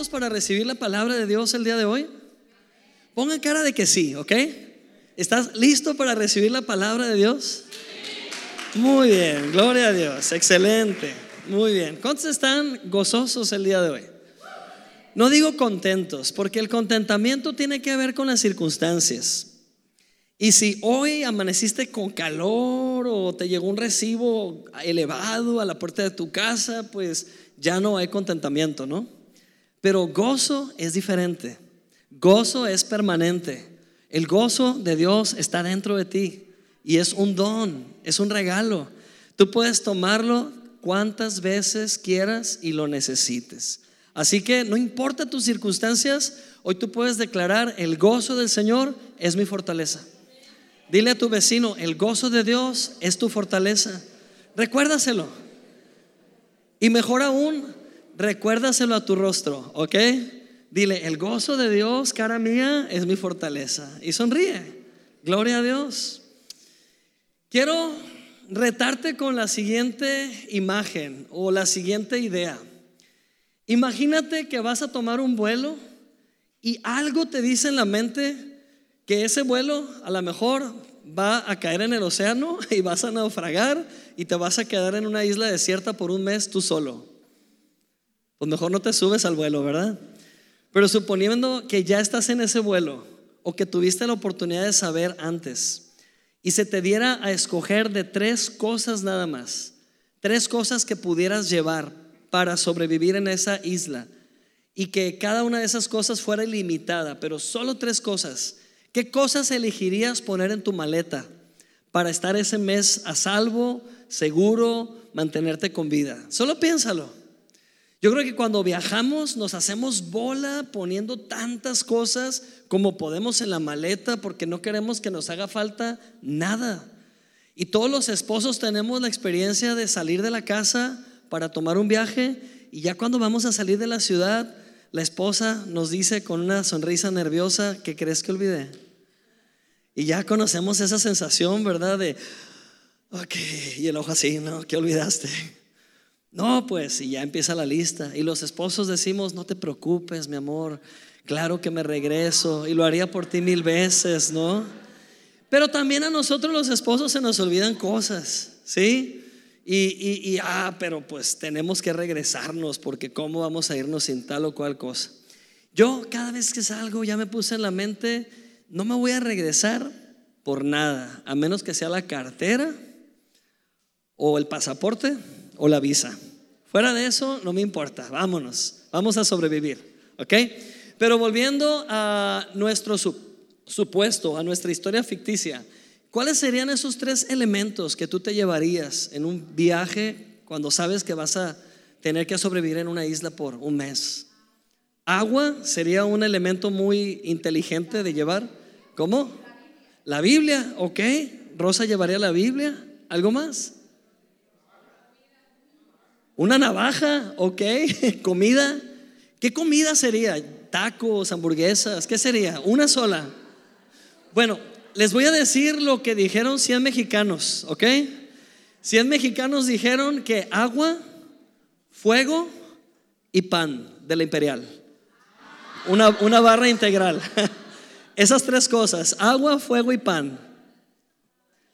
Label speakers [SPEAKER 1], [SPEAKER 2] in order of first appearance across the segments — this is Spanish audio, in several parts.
[SPEAKER 1] ¿Estamos listos para recibir la palabra de Dios el día de hoy? Pongan cara de que sí, ¿ok? ¿Estás listo para recibir la palabra de Dios? Muy bien, gloria a Dios, excelente, muy bien. ¿Cuántos están gozosos el día de hoy? No digo contentos, porque el contentamiento tiene que ver con las circunstancias. Y si hoy amaneciste con calor o te llegó un recibo elevado a la puerta de tu casa, pues ya no hay contentamiento, ¿no? Pero gozo es diferente. Gozo es permanente. El gozo de Dios está dentro de ti y es un don, es un regalo. Tú puedes tomarlo cuantas veces quieras y lo necesites. Así que no importa tus circunstancias, hoy tú puedes declarar, el gozo del Señor es mi fortaleza. Dile a tu vecino, el gozo de Dios es tu fortaleza. Recuérdaselo. Y mejor aún, recuérdaselo a tu rostro, ¿ok? Dile, el gozo de Dios, cara mía, es mi fortaleza. Y sonríe. Gloria a Dios. Quiero retarte con la siguiente imagen o la siguiente idea. Imagínate que vas a tomar un vuelo y algo te dice en la mente que ese vuelo a lo mejor va a caer en el océano y vas a naufragar y te vas a quedar en una isla desierta por un mes tú solo. Pues mejor no te subes al vuelo, ¿verdad? Pero suponiendo que ya estás en ese vuelo o que tuviste la oportunidad de saber antes y se te diera a escoger de tres cosas nada más, tres cosas que pudieras llevar para sobrevivir en esa isla y que cada una de esas cosas fuera ilimitada, pero solo tres cosas. ¿Qué cosas elegirías poner en tu maleta para estar ese mes a salvo, seguro, mantenerte con vida? Solo piénsalo. Yo creo que cuando viajamos nos hacemos bola poniendo tantas cosas como podemos en la maleta porque no queremos que nos haga falta nada. Y todos los esposos tenemos la experiencia de salir de la casa para tomar un viaje y ya cuando vamos a salir de la ciudad, la esposa nos dice con una sonrisa nerviosa, ¿qué crees que olvidé? Y ya conocemos esa sensación, ¿verdad? De, ok, y el ojo así, ¿no? ¿Qué olvidaste? No, pues, y ya empieza la lista. Y los esposos decimos, no te preocupes, mi amor, claro que me regreso y lo haría por ti mil veces, ¿no? Pero también a nosotros los esposos se nos olvidan cosas, ¿sí? Y, ah, pero pues tenemos que regresarnos porque cómo vamos a irnos sin tal o cual cosa. Yo cada vez que salgo ya me puse en la mente, no me voy a regresar por nada, a menos que sea la cartera o el pasaporte o la visa. Fuera de eso, no me importa, vámonos, vamos a sobrevivir, ¿ok? Pero volviendo a nuestro supuesto, a nuestra historia ficticia, ¿Cuáles serían esos tres elementos que tú te llevarías en un viaje cuando sabes que vas a tener que sobrevivir en una isla por un mes? Agua sería un elemento muy inteligente de llevar. ¿Cómo? La Biblia, ok. Rosa llevaría la Biblia. ¿Algo más? Una navaja, ok. Comida. ¿Qué comida sería? Tacos, hamburguesas, ¿qué sería? Una sola. Bueno, les voy a decir lo que dijeron 100 mexicanos, ¿ok? 100 mexicanos dijeron que agua, fuego y pan de la imperial. Una, una barra integral. Esas tres cosas, agua, fuego y pan.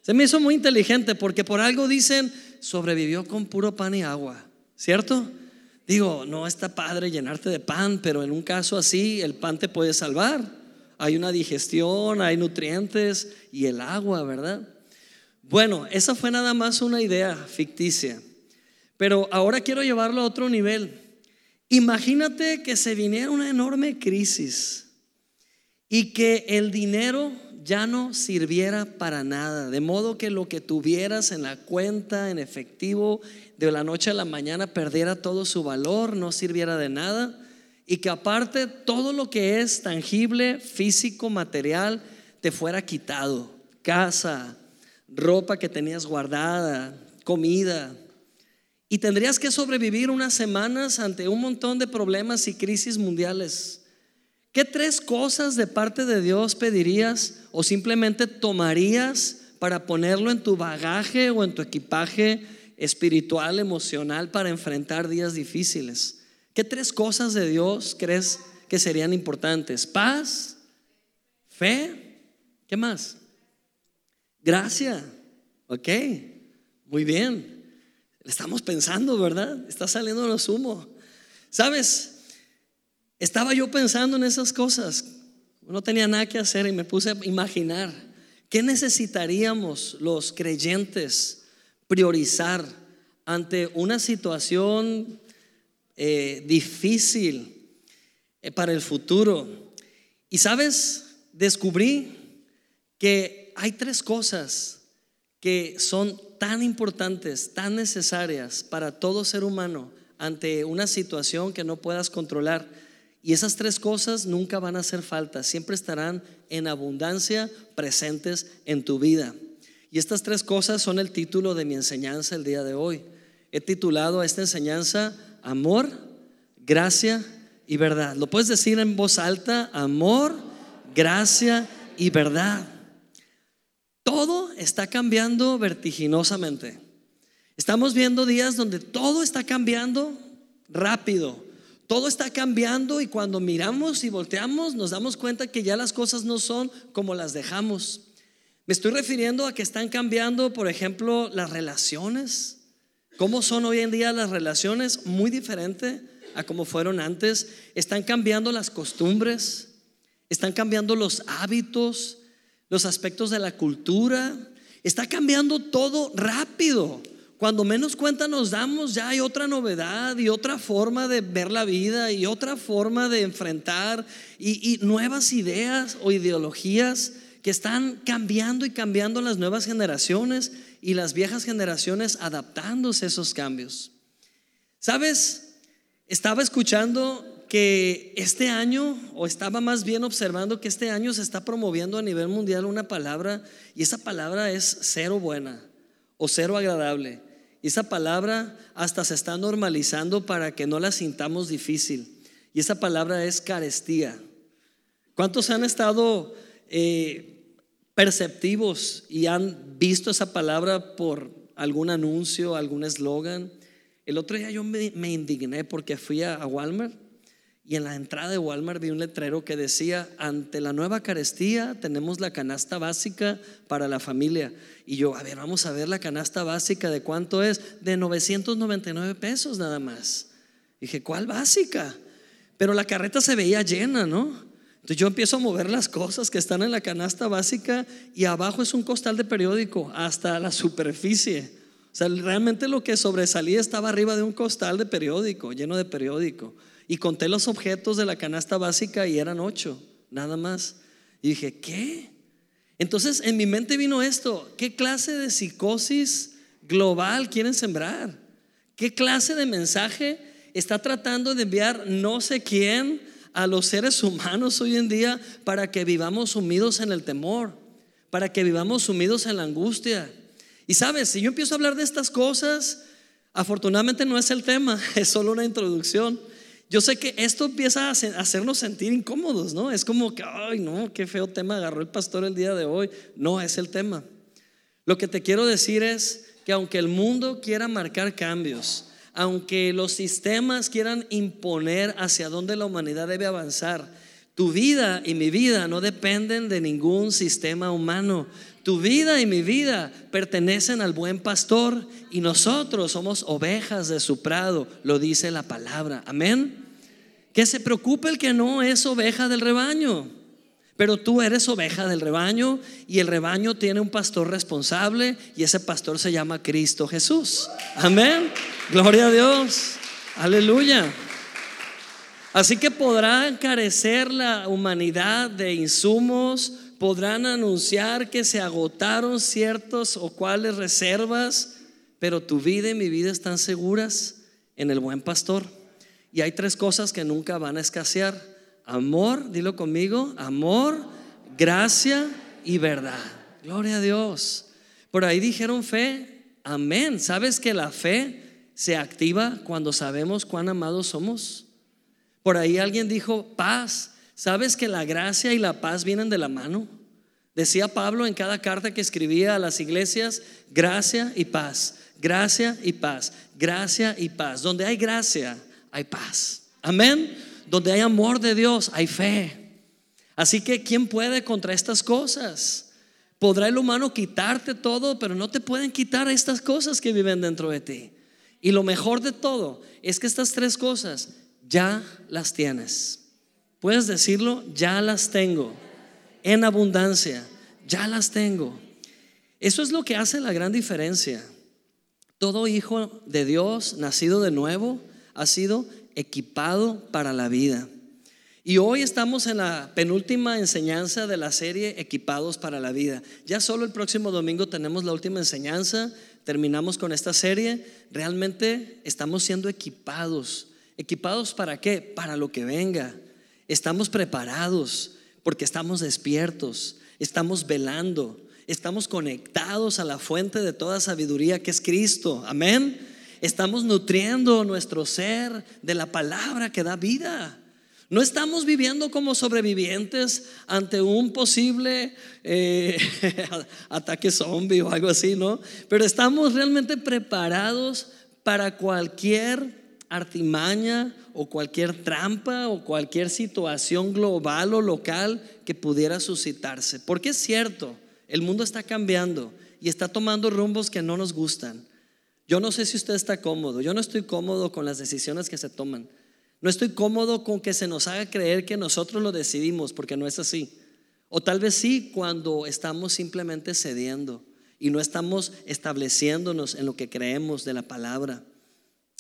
[SPEAKER 1] Se me hizo muy inteligente porque por algo dicen, sobrevivió con puro pan y agua, ¿cierto? Digo, no está padre llenarte de pan, pero en un caso así el pan te puede salvar hay una digestión, hay nutrientes y el agua, ¿verdad? Bueno, esa fue nada más una idea ficticia, pero ahora quiero llevarlo a otro nivel. Imagínate que se viniera una enorme crisis y que el dinero ya no sirviera para nada, de modo que lo que tuvieras en la cuenta en efectivo de la noche a la mañana perdiera todo su valor, no sirviera de nada y que aparte todo lo que es tangible, físico, material, te fuera quitado. Casa, ropa que tenías guardada, comida. Y tendrías que sobrevivir unas semanas ante un montón de problemas y crisis mundiales. ¿Qué tres cosas de parte de Dios pedirías o simplemente tomarías para ponerlo en tu bagaje o en tu equipaje espiritual, emocional para enfrentar días difíciles? ¿Qué tres cosas de Dios crees que serían importantes? Paz, fe, ¿qué más? Gracia, ok, muy bien. Estamos pensando, ¿verdad? Está saliendo lo sumo. ¿Sabes? Estaba yo pensando en esas cosas. No tenía nada que hacer y me puse a imaginar qué necesitaríamos los creyentes priorizar ante una situación eh, difícil eh, para el futuro. Y sabes, descubrí que hay tres cosas que son tan importantes, tan necesarias para todo ser humano ante una situación que no puedas controlar. Y esas tres cosas nunca van a hacer falta, siempre estarán en abundancia presentes en tu vida. Y estas tres cosas son el título de mi enseñanza el día de hoy. He titulado a esta enseñanza Amor, Gracia y Verdad. Lo puedes decir en voz alta, amor, gracia y verdad. Todo está cambiando vertiginosamente. Estamos viendo días donde todo está cambiando rápido. Todo está cambiando y cuando miramos y volteamos nos damos cuenta que ya las cosas no son como las dejamos. Me estoy refiriendo a que están cambiando, por ejemplo, las relaciones. ¿Cómo son hoy en día las relaciones? Muy diferente a como fueron antes. Están cambiando las costumbres, están cambiando los hábitos, los aspectos de la cultura. Está cambiando todo rápido. Cuando menos cuenta nos damos, ya hay otra novedad y otra forma de ver la vida y otra forma de enfrentar y, nuevas ideas o ideologías que están cambiando y cambiando las nuevas generaciones y las viejas generaciones adaptándose a esos cambios. ¿Sabes? Estaba escuchando que este año, o estaba más bien observando que este año se está promoviendo a nivel mundial una palabra, y esa palabra es cero buena o cero agradable. Y esa palabra hasta se está normalizando para que no la sintamos difícil. Y esa palabra es carestía. ¿Cuántos han estado eh, perceptivos y han visto esa palabra por algún anuncio, algún eslogan? El otro día yo me, indigné porque fui a Walmart y en la entrada de Walmart vi un letrero que decía, ante la nueva carestía tenemos la canasta básica para la familia. Y yo, a ver, vamos a ver la canasta básica de cuánto es. De 999 pesos nada más. dije, ¿cuál básica? Pero la carreta se veía llena, ¿no? Entonces yo empiezo a mover las cosas que están en la canasta básica y abajo es un costal de periódico hasta la superficie. O sea, realmente lo que sobresalía estaba arriba de un costal de periódico, lleno de periódico. Y conté los objetos de la canasta básica y eran ocho, nada más. Y dije, ¿qué? Entonces en mi mente vino esto, ¿qué clase de psicosis global quieren sembrar? ¿Qué clase de mensaje está tratando de enviar no sé quién a los seres humanos hoy en día para que vivamos sumidos en el temor, para que vivamos sumidos en la angustia? Y sabes, si yo empiezo a hablar de estas cosas, afortunadamente no es el tema, es solo una introducción. Yo sé que esto empieza a hacernos sentir incómodos, ¿no? Es como que, ay, no, qué feo tema agarró el pastor el día de hoy. No es el tema. Lo que te quiero decir es que aunque el mundo quiera marcar cambios, aunque los sistemas quieran imponer hacia dónde la humanidad debe avanzar, tu vida y mi vida no dependen de ningún sistema humano. Tu vida y mi vida pertenecen al buen pastor y nosotros somos ovejas de su prado, lo dice la palabra. Amén. Que se preocupe el que no es oveja del rebaño. Pero tú eres oveja del rebaño y el rebaño tiene un pastor responsable y ese pastor se llama Cristo Jesús. Amén. Gloria a Dios. Aleluya. Así que podrá carecer la humanidad de insumos, podrán anunciar que se agotaron ciertos o cuales reservas, pero tu vida y mi vida están seguras en el buen pastor. Y hay tres cosas que nunca van a escasear. Amor, dilo conmigo, amor, gracia y verdad. Gloria a Dios. Por ahí dijeron fe, amén. ¿Sabes que la fe se activa cuando sabemos cuán amados somos? Por ahí alguien dijo paz. ¿Sabes que la gracia y la paz vienen de la mano? Decía Pablo en cada carta que escribía a las iglesias, gracia y paz, gracia y paz, gracia y paz. Donde hay gracia, hay paz. Amén. Donde hay amor de Dios, hay fe. Así que, ¿quién puede contra estas cosas? Podrá el humano quitarte todo, pero no te pueden quitar estas cosas que viven dentro de ti. Y lo mejor de todo es que estas tres cosas ya las tienes. Puedes decirlo, ya las tengo. En abundancia, ya las tengo. Eso es lo que hace la gran diferencia. Todo hijo de Dios, nacido de nuevo, ha sido equipado para la vida. Y hoy estamos en la penúltima enseñanza de la serie Equipados para la vida. Ya solo el próximo domingo tenemos la última enseñanza, terminamos con esta serie. Realmente estamos siendo equipados. ¿Equipados para qué? Para lo que venga. Estamos preparados porque estamos despiertos, estamos velando, estamos conectados a la fuente de toda sabiduría que es Cristo. Amén. Estamos nutriendo nuestro ser de la palabra que da vida. No estamos viviendo como sobrevivientes ante un posible eh, ataque zombie o algo así, ¿no? Pero estamos realmente preparados para cualquier artimaña o cualquier trampa o cualquier situación global o local que pudiera suscitarse. Porque es cierto, el mundo está cambiando y está tomando rumbos que no nos gustan. Yo no sé si usted está cómodo, yo no estoy cómodo con las decisiones que se toman. No estoy cómodo con que se nos haga creer que nosotros lo decidimos, porque no es así. O tal vez sí cuando estamos simplemente cediendo y no estamos estableciéndonos en lo que creemos de la palabra.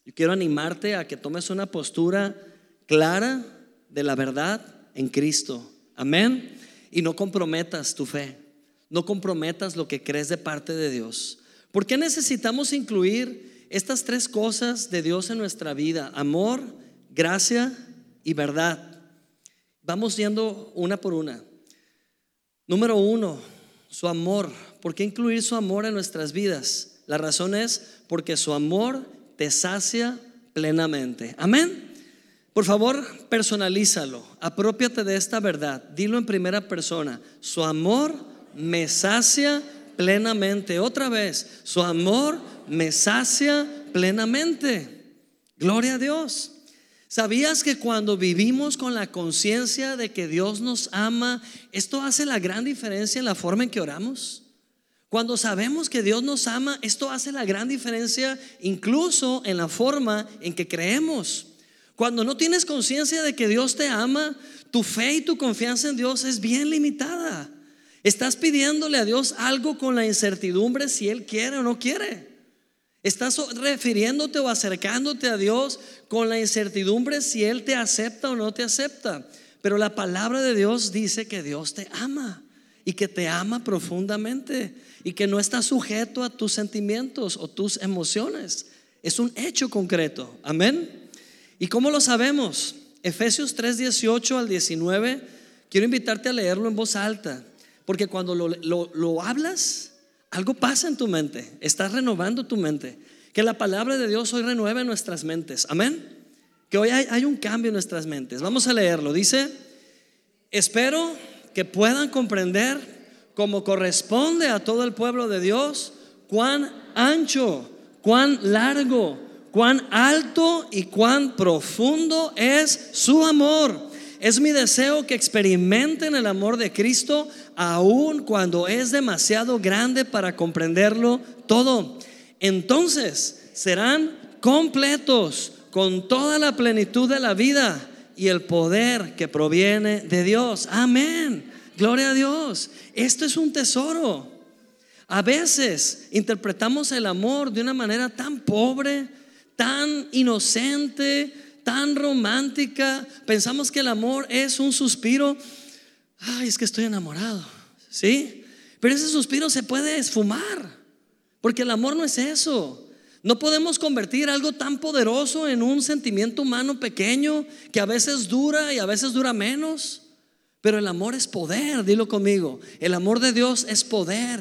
[SPEAKER 1] Yo quiero animarte a que tomes una postura clara de la verdad en Cristo. Amén. Y no comprometas tu fe. No comprometas lo que crees de parte de Dios. ¿Por qué necesitamos incluir estas tres cosas de Dios en nuestra vida? Amor, gracia y verdad. Vamos yendo una por una. Número uno, su amor. ¿Por qué incluir su amor en nuestras vidas? La razón es porque su amor te sacia plenamente. Amén. Por favor, personalízalo. Apropiate de esta verdad. Dilo en primera persona. Su amor me sacia plenamente. Otra vez, su amor me sacia plenamente. Gloria a Dios. ¿Sabías que cuando vivimos con la conciencia de que Dios nos ama, esto hace la gran diferencia en la forma en que oramos? Cuando sabemos que Dios nos ama, esto hace la gran diferencia incluso en la forma en que creemos. Cuando no tienes conciencia de que Dios te ama, tu fe y tu confianza en Dios es bien limitada. Estás pidiéndole a Dios algo con la incertidumbre si Él quiere o no quiere. Estás refiriéndote o acercándote a Dios con la incertidumbre si Él te acepta o no te acepta. Pero la palabra de Dios dice que Dios te ama y que te ama profundamente y que no está sujeto a tus sentimientos o tus emociones. Es un hecho concreto. Amén. ¿Y cómo lo sabemos? Efesios 3, 18 al 19. Quiero invitarte a leerlo en voz alta, porque cuando lo, lo hablas, algo pasa en tu mente, estás renovando tu mente. Que la palabra de Dios hoy renueve nuestras mentes. Amén. Que hoy hay, hay un cambio en nuestras mentes. Vamos a leerlo. Dice, espero que puedan comprender como corresponde a todo el pueblo de Dios cuán ancho, cuán largo, cuán alto y cuán profundo es su amor. Es mi deseo que experimenten el amor de Cristo aun cuando es demasiado grande para comprenderlo todo. Entonces serán completos con toda la plenitud de la vida y el poder que proviene de Dios. Amén. Gloria a Dios. Esto es un tesoro. A veces interpretamos el amor de una manera tan pobre, tan inocente, tan romántica. Pensamos que el amor es un suspiro ay, es que estoy enamorado, ¿sí? Pero ese suspiro se puede esfumar, porque el amor no es eso. No podemos convertir algo tan poderoso en un sentimiento humano pequeño que a veces dura y a veces dura menos. Pero el amor es poder, dilo conmigo. El amor de Dios es poder.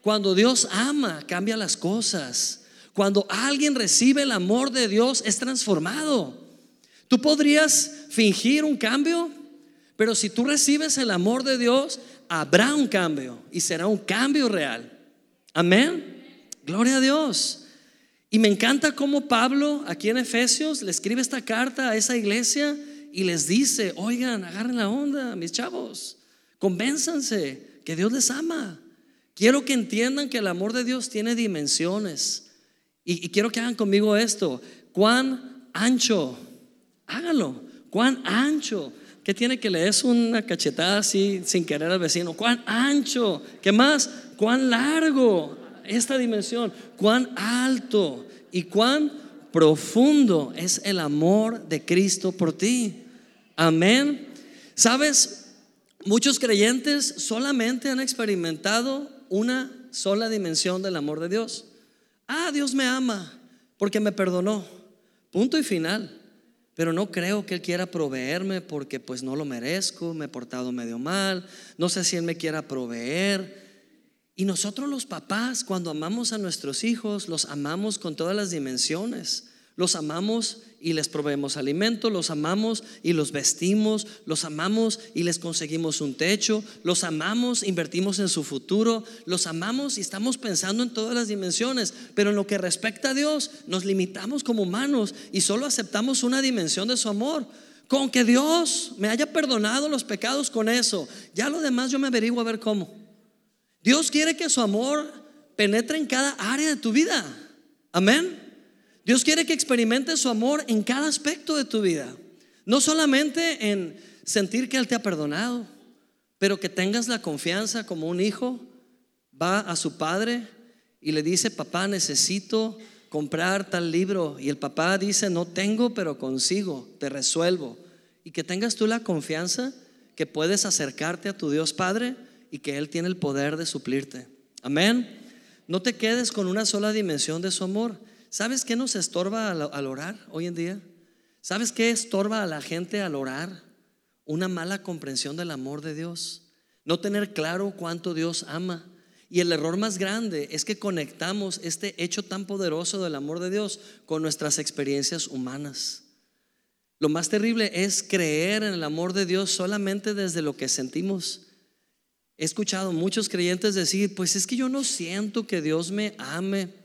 [SPEAKER 1] Cuando Dios ama, cambia las cosas. Cuando alguien recibe el amor de Dios, es transformado. ¿Tú podrías fingir un cambio? Pero si tú recibes el amor de Dios, habrá un cambio y será un cambio real. Amén. Gloria a Dios. Y me encanta cómo Pablo aquí en Efesios le escribe esta carta a esa iglesia y les dice, oigan, agarren la onda, mis chavos, convénzanse que Dios les ama. Quiero que entiendan que el amor de Dios tiene dimensiones. Y, quiero que hagan conmigo esto. Cuán ancho, háganlo, cuán ancho. ¿Qué tiene que? Es una cachetada así sin querer al vecino. ¿Cuán ancho? ¿Qué más? ¿Cuán largo? Esta dimensión. ¿Cuán alto? ¿Y cuán profundo es el amor de Cristo por ti? Amén. ¿Sabes? Muchos creyentes solamente han experimentado una sola dimensión del amor de Dios. Ah, Dios me ama porque me perdonó. Punto y final. Pero no creo que Él quiera proveerme porque pues no lo merezco, me he portado medio mal, no sé si Él me quiera proveer. Y nosotros los papás, cuando amamos a nuestros hijos, los amamos con todas las dimensiones. Los amamos y les proveemos alimento, los amamos y los vestimos, los amamos y les conseguimos un techo, los amamos, invertimos en su futuro, los amamos y estamos pensando en todas las dimensiones, pero en lo que respecta a Dios nos limitamos como humanos y solo aceptamos una dimensión de su amor. Con que Dios me haya perdonado los pecados con eso, ya lo demás yo me averiguo a ver cómo. Dios quiere que su amor penetre en cada área de tu vida. Amén. Dios quiere que experimentes su amor en cada aspecto de tu vida. No solamente en sentir que Él te ha perdonado, pero que tengas la confianza como un hijo va a su padre y le dice, papá, necesito comprar tal libro. Y el papá dice, no tengo, pero consigo, te resuelvo. Y que tengas tú la confianza que puedes acercarte a tu Dios Padre y que Él tiene el poder de suplirte. Amén. No te quedes con una sola dimensión de su amor. ¿Sabes qué nos estorba al, orar hoy en día? ¿Sabes qué estorba a la gente al orar? Una mala comprensión del amor de Dios. No tener claro cuánto Dios ama. Y el error más grande es que conectamos este hecho tan poderoso del amor de Dios con nuestras experiencias humanas. Lo más terrible es creer en el amor de Dios solamente desde lo que sentimos. He escuchado muchos creyentes decir, pues es que yo no siento que Dios me ame.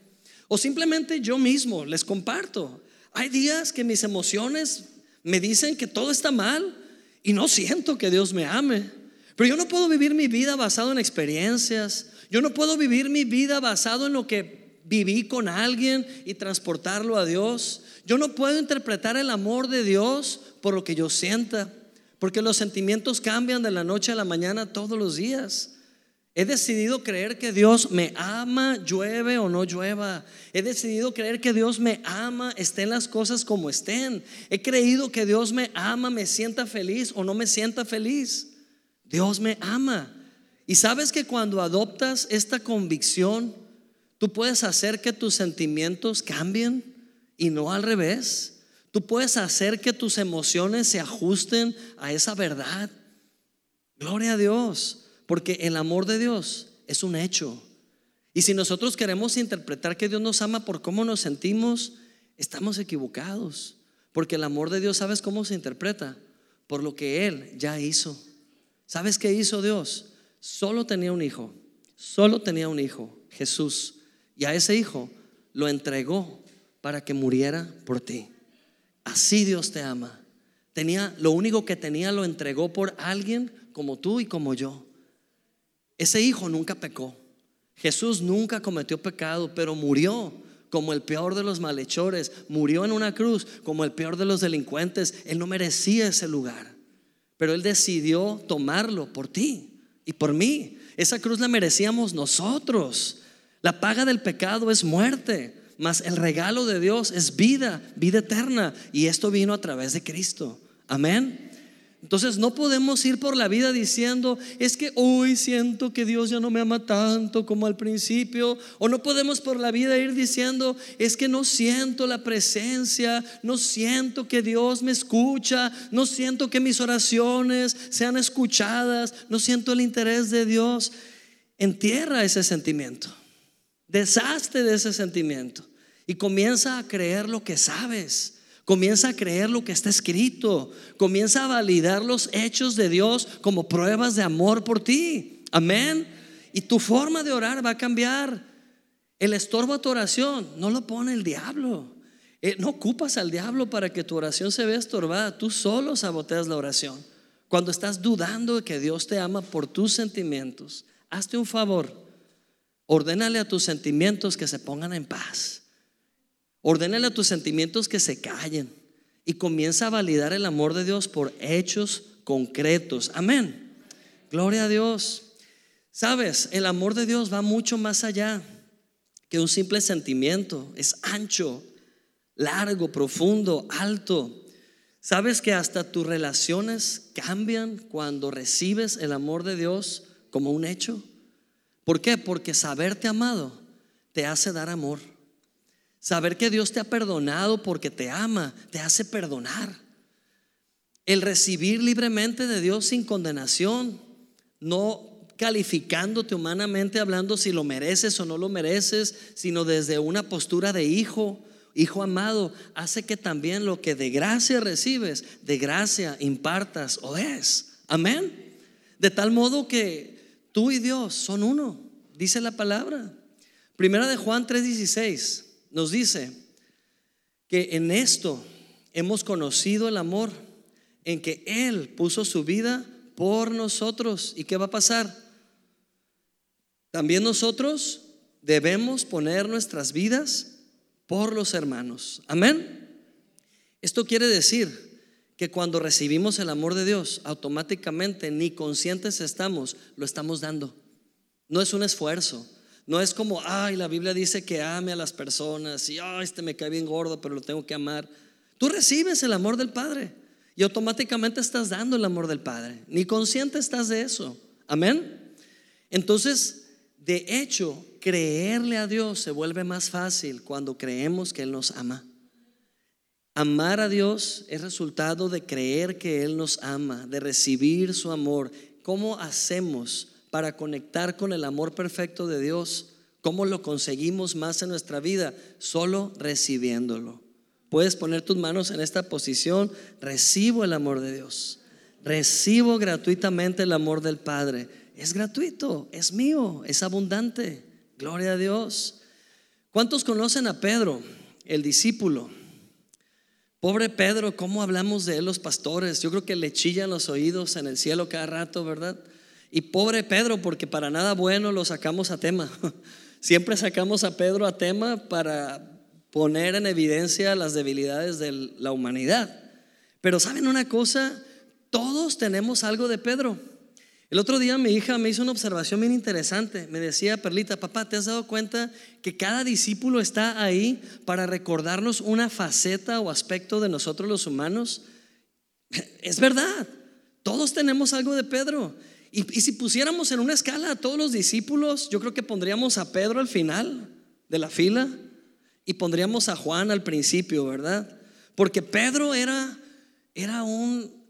[SPEAKER 1] O simplemente yo mismo les comparto. Hay días que mis emociones me dicen que todo está mal y no siento que Dios me ame. Pero yo no puedo vivir mi vida basado en experiencias. Yo no puedo vivir mi vida basado en lo que viví con alguien y transportarlo a Dios. Yo no puedo interpretar el amor de Dios por lo que yo sienta, porque los sentimientos cambian de la noche a la mañana todos los días. He decidido creer que Dios me ama, llueve o no llueva. He decidido creer que Dios me ama, estén las cosas como estén. He creído que Dios me ama, me sienta feliz o no me sienta feliz. Dios me ama. Y sabes que cuando adoptas esta convicción, tú puedes hacer que tus sentimientos cambien y no al revés. Tú puedes hacer que tus emociones se ajusten a esa verdad. Gloria a Dios. Porque el amor de Dios es un hecho. Y si nosotros queremos interpretar que Dios nos ama por cómo nos sentimos, estamos equivocados. Porque el amor de Dios, ¿sabes cómo se interpreta? Por lo que Él ya hizo. ¿Sabes qué hizo Dios? Solo tenía un hijo. Solo tenía un hijo, Jesús. Y a ese hijo lo entregó para que muriera por ti. Así Dios te ama. Tenía lo único que tenía lo entregó por alguien como tú y como yo. Ese hijo nunca pecó. Jesús nunca cometió pecado, pero murió como el peor de los malhechores. Murió en una cruz como el peor de los delincuentes. Él no merecía ese lugar, pero Él decidió tomarlo por ti y por mí. Esa cruz la merecíamos nosotros. La paga del pecado es muerte, mas el regalo de Dios es vida, vida eterna. Y esto vino a través de Cristo. Amén. Entonces no podemos ir por la vida diciendo, es que hoy siento que Dios ya no me ama tanto como al principio. O no podemos por la vida ir diciendo, es que no siento la presencia, no siento que Dios me escucha, no siento que mis oraciones sean escuchadas, no siento el interés de Dios. Entierra ese sentimiento, deshazte de ese sentimiento y comienza a creer lo que sabes. Comienza a creer lo que está escrito. Comienza a validar los hechos de Dios como pruebas de amor por ti. Amén. Y tu forma de orar va a cambiar. El estorbo a tu oración no lo pone el diablo. Eh, no ocupas al diablo para que tu oración se vea estorbada. Tú solo saboteas la oración. Cuando estás dudando de que Dios te ama por tus sentimientos, hazte un favor. Ordénale a tus sentimientos que se pongan en paz. Ordénale a tus sentimientos que se callen. Y comienza a validar el amor de Dios por hechos concretos. Amén. Gloria a Dios. Sabes, el amor de Dios va mucho más allá que un simple sentimiento. Es ancho, largo, profundo, alto. ¿Sabes que hasta tus relaciones cambian cuando recibes el amor de Dios como un hecho? ¿Por qué? Porque saberte amado te hace dar amor. Saber que Dios te ha perdonado porque te ama, te hace perdonar. El recibir libremente de Dios sin condenación, no calificándote humanamente hablando si lo mereces o no lo mereces, sino desde una postura de hijo, hijo amado, hace que también lo que de gracia recibes, de gracia impartas o es. Amén. De tal modo que tú y Dios son uno, dice la palabra. Primera de Juan 3:16 nos dice que en esto hemos conocido el amor, en que Él puso su vida por nosotros. ¿Y qué va a pasar? También nosotros debemos poner nuestras vidas por los hermanos. Amén. Esto quiere decir que cuando recibimos el amor de Dios, automáticamente ni conscientes estamos, lo estamos dando. No es un esfuerzo. No es como, ay, la Biblia dice que ame a las personas y, ay, este me cae bien gordo, pero lo tengo que amar. Tú recibes el amor del Padre y automáticamente estás dando el amor del Padre. Ni consciente estás de eso. Amén. Entonces, de hecho, creerle a Dios se vuelve más fácil cuando creemos que Él nos ama. Amar a Dios es resultado de creer que Él nos ama, de recibir su amor. ¿Cómo hacemos para conectar con el amor perfecto de Dios? ¿Cómo lo conseguimos más en nuestra vida? Solo recibiéndolo. Puedes poner tus manos en esta posición. Recibo el amor de Dios. Recibo gratuitamente el amor del Padre. Es gratuito, es mío, es abundante. Gloria a Dios. ¿Cuántos conocen a Pedro, el discípulo? Pobre Pedro, ¿cómo hablamos de él los pastores? Yo creo que le chillan los oídos en el cielo cada rato, ¿verdad? Y pobre Pedro, porque para nada bueno lo sacamos a tema. Siempre sacamos a Pedro a tema para poner en evidencia las debilidades de la humanidad. Pero ¿saben una cosa? Todos tenemos algo de Pedro. El otro día mi hija me hizo una observación bien interesante. Me decía, Perlita, papá, ¿te has dado cuenta que cada discípulo está ahí para recordarnos una faceta o aspecto de nosotros los humanos? Es verdad, todos tenemos algo de Pedro. Y, si pusiéramos en una escala a todos los discípulos, yo creo que pondríamos a Pedro al final de la fila y pondríamos a Juan al principio, ¿verdad? Porque Pedro era, era un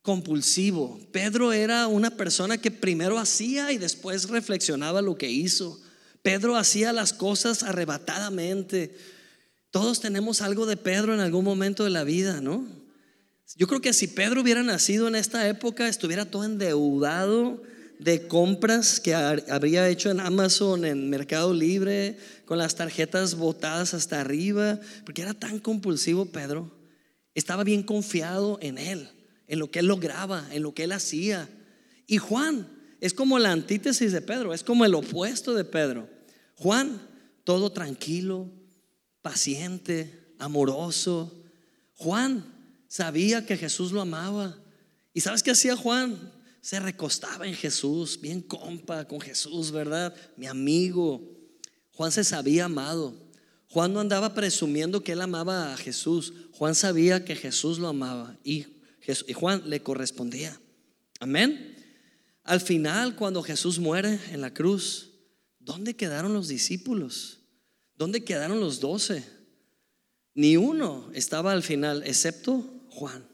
[SPEAKER 1] compulsivo. Pedro era una persona que primero hacía y después reflexionaba lo que hizo. Pedro hacía las cosas arrebatadamente. Todos tenemos algo de Pedro en algún momento de la vida, ¿no? Yo creo que si Pedro hubiera nacido en esta época, estuviera todo endeudado de compras que habría hecho en Amazon, en Mercado Libre, con las tarjetas botadas hasta arriba, porque era tan compulsivo Pedro. Estaba bien confiado en él en lo que él lograba, en lo que él hacía. Y Juan es como la antítesis de Pedro, es como el opuesto de Pedro. Juan, todo tranquilo, paciente, amoroso. Juan sabía que Jesús lo amaba. ¿Y sabes qué hacía Juan? Se recostaba en Jesús, bien compa con Jesús, ¿verdad? Mi amigo. Juan se sabía amado. Juan no andaba presumiendo que él amaba a Jesús. Juan sabía que Jesús lo amaba. Y y Juan le correspondía. Amén. Al final, cuando Jesús muere en la cruz, ¿dónde quedaron los discípulos? ¿Dónde quedaron los doce? Ni uno estaba al final, excepto Juan.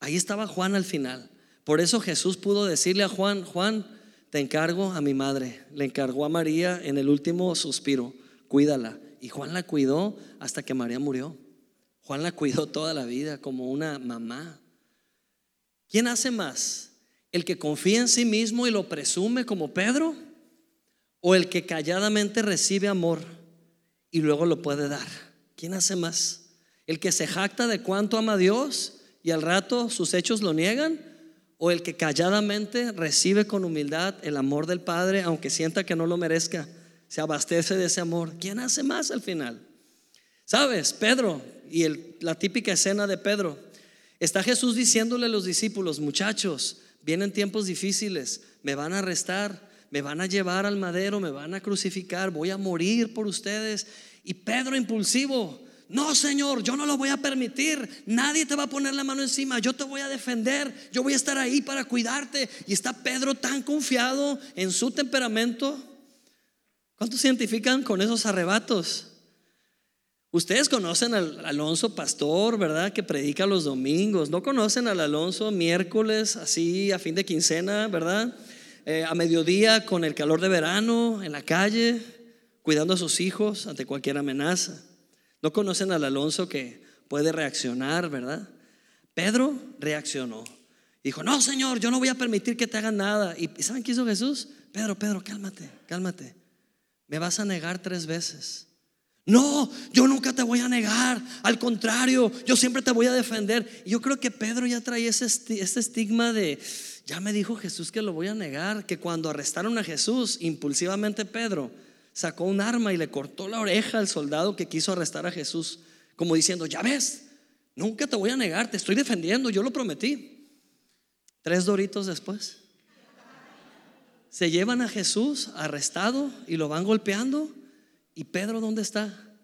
[SPEAKER 1] Ahí estaba Juan al final. Por eso Jesús pudo decirle a Juan, Juan, te encargo a mi madre. Le encargó a María en el último suspiro, cuídala. Y Juan la cuidó hasta que María murió. Juan la cuidó toda la vida como una mamá. ¿Quién hace más? ¿El que confía en sí mismo y lo presume como Pedro? o el que calladamente recibe amor y luego lo puede dar? ¿Quién hace más? ¿El que se jacta de cuánto ama a Dios y al rato sus hechos lo niegan? ¿O el que calladamente recibe con humildad el amor del Padre aunque sienta que no lo merezca? Se abastece de ese amor. ¿Quién hace más al final? ¿Sabes? Pedro y la típica escena de Pedro. Está Jesús diciéndole a los discípulos, muchachos, vienen tiempos difíciles, me van a arrestar, me van a llevar al madero, me van a crucificar, voy a morir por ustedes. Y Pedro impulsivo, no, Señor, yo no lo voy a permitir. Nadie te va a poner la mano encima. Yo te voy a defender. Yo voy a estar ahí para cuidarte. Y está Pedro tan confiado en su temperamento. ¿Cuántos se identifican con esos arrebatos? Ustedes conocen al Alonso pastor, ¿verdad? Que predica los domingos. No conocen al Alonso miércoles, así a fin de quincena, ¿verdad? Eh, a mediodía con el calor de verano en la calle, cuidando a sus hijos ante cualquier amenaza. No conocen al Alonso que puede reaccionar, ¿verdad? Pedro reaccionó. Dijo, no, Señor, yo no voy a permitir que te hagan nada. ¿Y saben qué hizo Jesús? Pedro, Pedro, cálmate, cálmate. Me vas a negar tres veces. No, yo nunca te voy a negar. Al contrario, yo siempre te voy a defender. yo creo que Pedro ya trae ese, ese estigma de, ya me dijo Jesús que lo voy a negar, que cuando arrestaron a Jesús, impulsivamente Pedro sacó un arma y le cortó la oreja al soldado que quiso arrestar a Jesús, como diciendo, ya ves, nunca te voy a negar, te estoy defendiendo, yo lo prometí. Tres doritos después, se llevan a Jesús arrestado y lo van golpeando. ¿Y Pedro dónde está?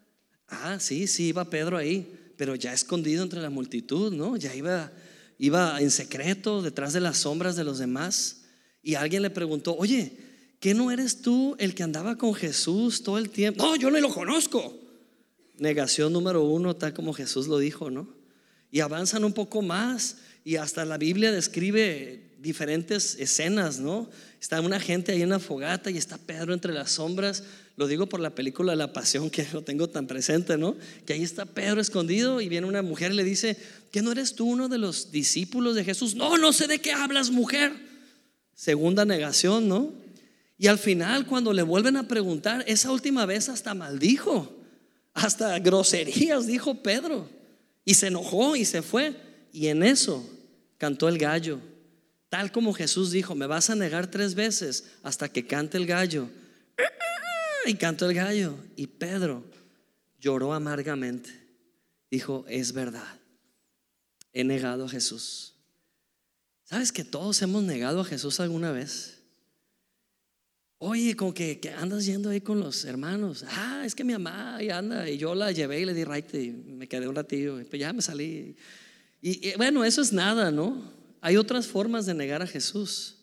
[SPEAKER 1] Ah, sí, sí, iba Pedro ahí, pero ya escondido entre la multitud, ¿no? Ya iba iba en secreto detrás de las sombras de los demás y alguien le preguntó, oye, ¿qué no eres tú el que andaba con Jesús todo el tiempo? No, yo no lo conozco. Negación número uno, tal como Jesús lo dijo, ¿no? Y avanzan un poco más y hasta la Biblia describe diferentes escenas, ¿no? Está una gente ahí en la fogata y está Pedro entre las sombras lo digo por la película La Pasión, que lo tengo tan presente, ¿no? Que ahí está Pedro escondido y viene una mujer y le dice, ¿que no eres tú uno de los discípulos de Jesús? No, no sé de qué hablas, mujer. Segunda negación, ¿no? Y al final, cuando le vuelven a preguntar, esa última vez hasta maldijo, hasta groserías dijo Pedro. Y se enojó y se fue. Y en eso cantó el gallo. Tal como Jesús dijo, me vas a negar tres veces hasta que cante el gallo y cantó el gallo. Y Pedro lloró amargamente. Dijo, es verdad, he negado a Jesús. ¿Sabes que todos hemos negado a Jesús alguna vez? Oye, como que, andas yendo ahí con los hermanos. Ah, es que mi mamá ahí anda. Y yo la llevé y le di right y me quedé un ratillo. Y pues ya me salí. y bueno, eso es nada, ¿no? Hay otras formas de negar a Jesús.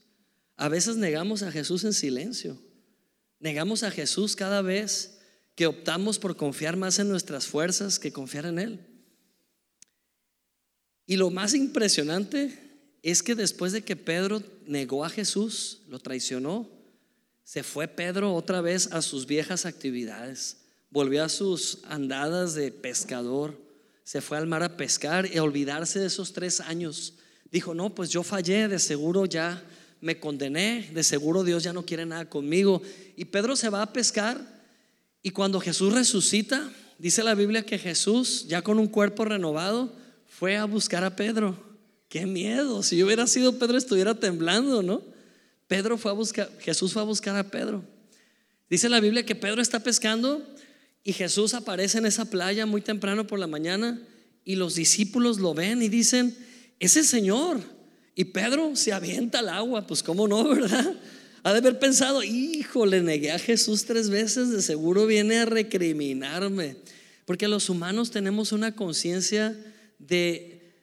[SPEAKER 1] A veces negamos a Jesús en silencio. Negamos a Jesús cada vez que optamos por confiar más en nuestras fuerzas que confiar en Él. Y lo más impresionante es que después de que Pedro negó a Jesús, lo traicionó, se fue Pedro otra vez a sus viejas actividades, volvió a sus andadas de pescador, se fue al mar a pescar y a olvidarse de esos tres años. Dijo, no, pues yo fallé, de seguro ya me condené, de seguro Dios ya no quiere nada conmigo. Y Pedro se va a pescar y cuando Jesús resucita, dice la Biblia que Jesús, ya con un cuerpo renovado, fue a buscar a Pedro. Qué miedo, si yo hubiera sido Pedro estuviera temblando, ¿no? Pedro fue a buscar, Jesús fue a buscar a Pedro. Dice la Biblia que Pedro está pescando y Jesús aparece en esa playa muy temprano por la mañana y los discípulos lo ven y dicen, ese Señor, y Pedro se avienta al agua, pues cómo no, ¿verdad? Ha de haber pensado, hijo, le negué a Jesús tres veces, de seguro viene a recriminarme. Porque los humanos tenemos una conciencia de,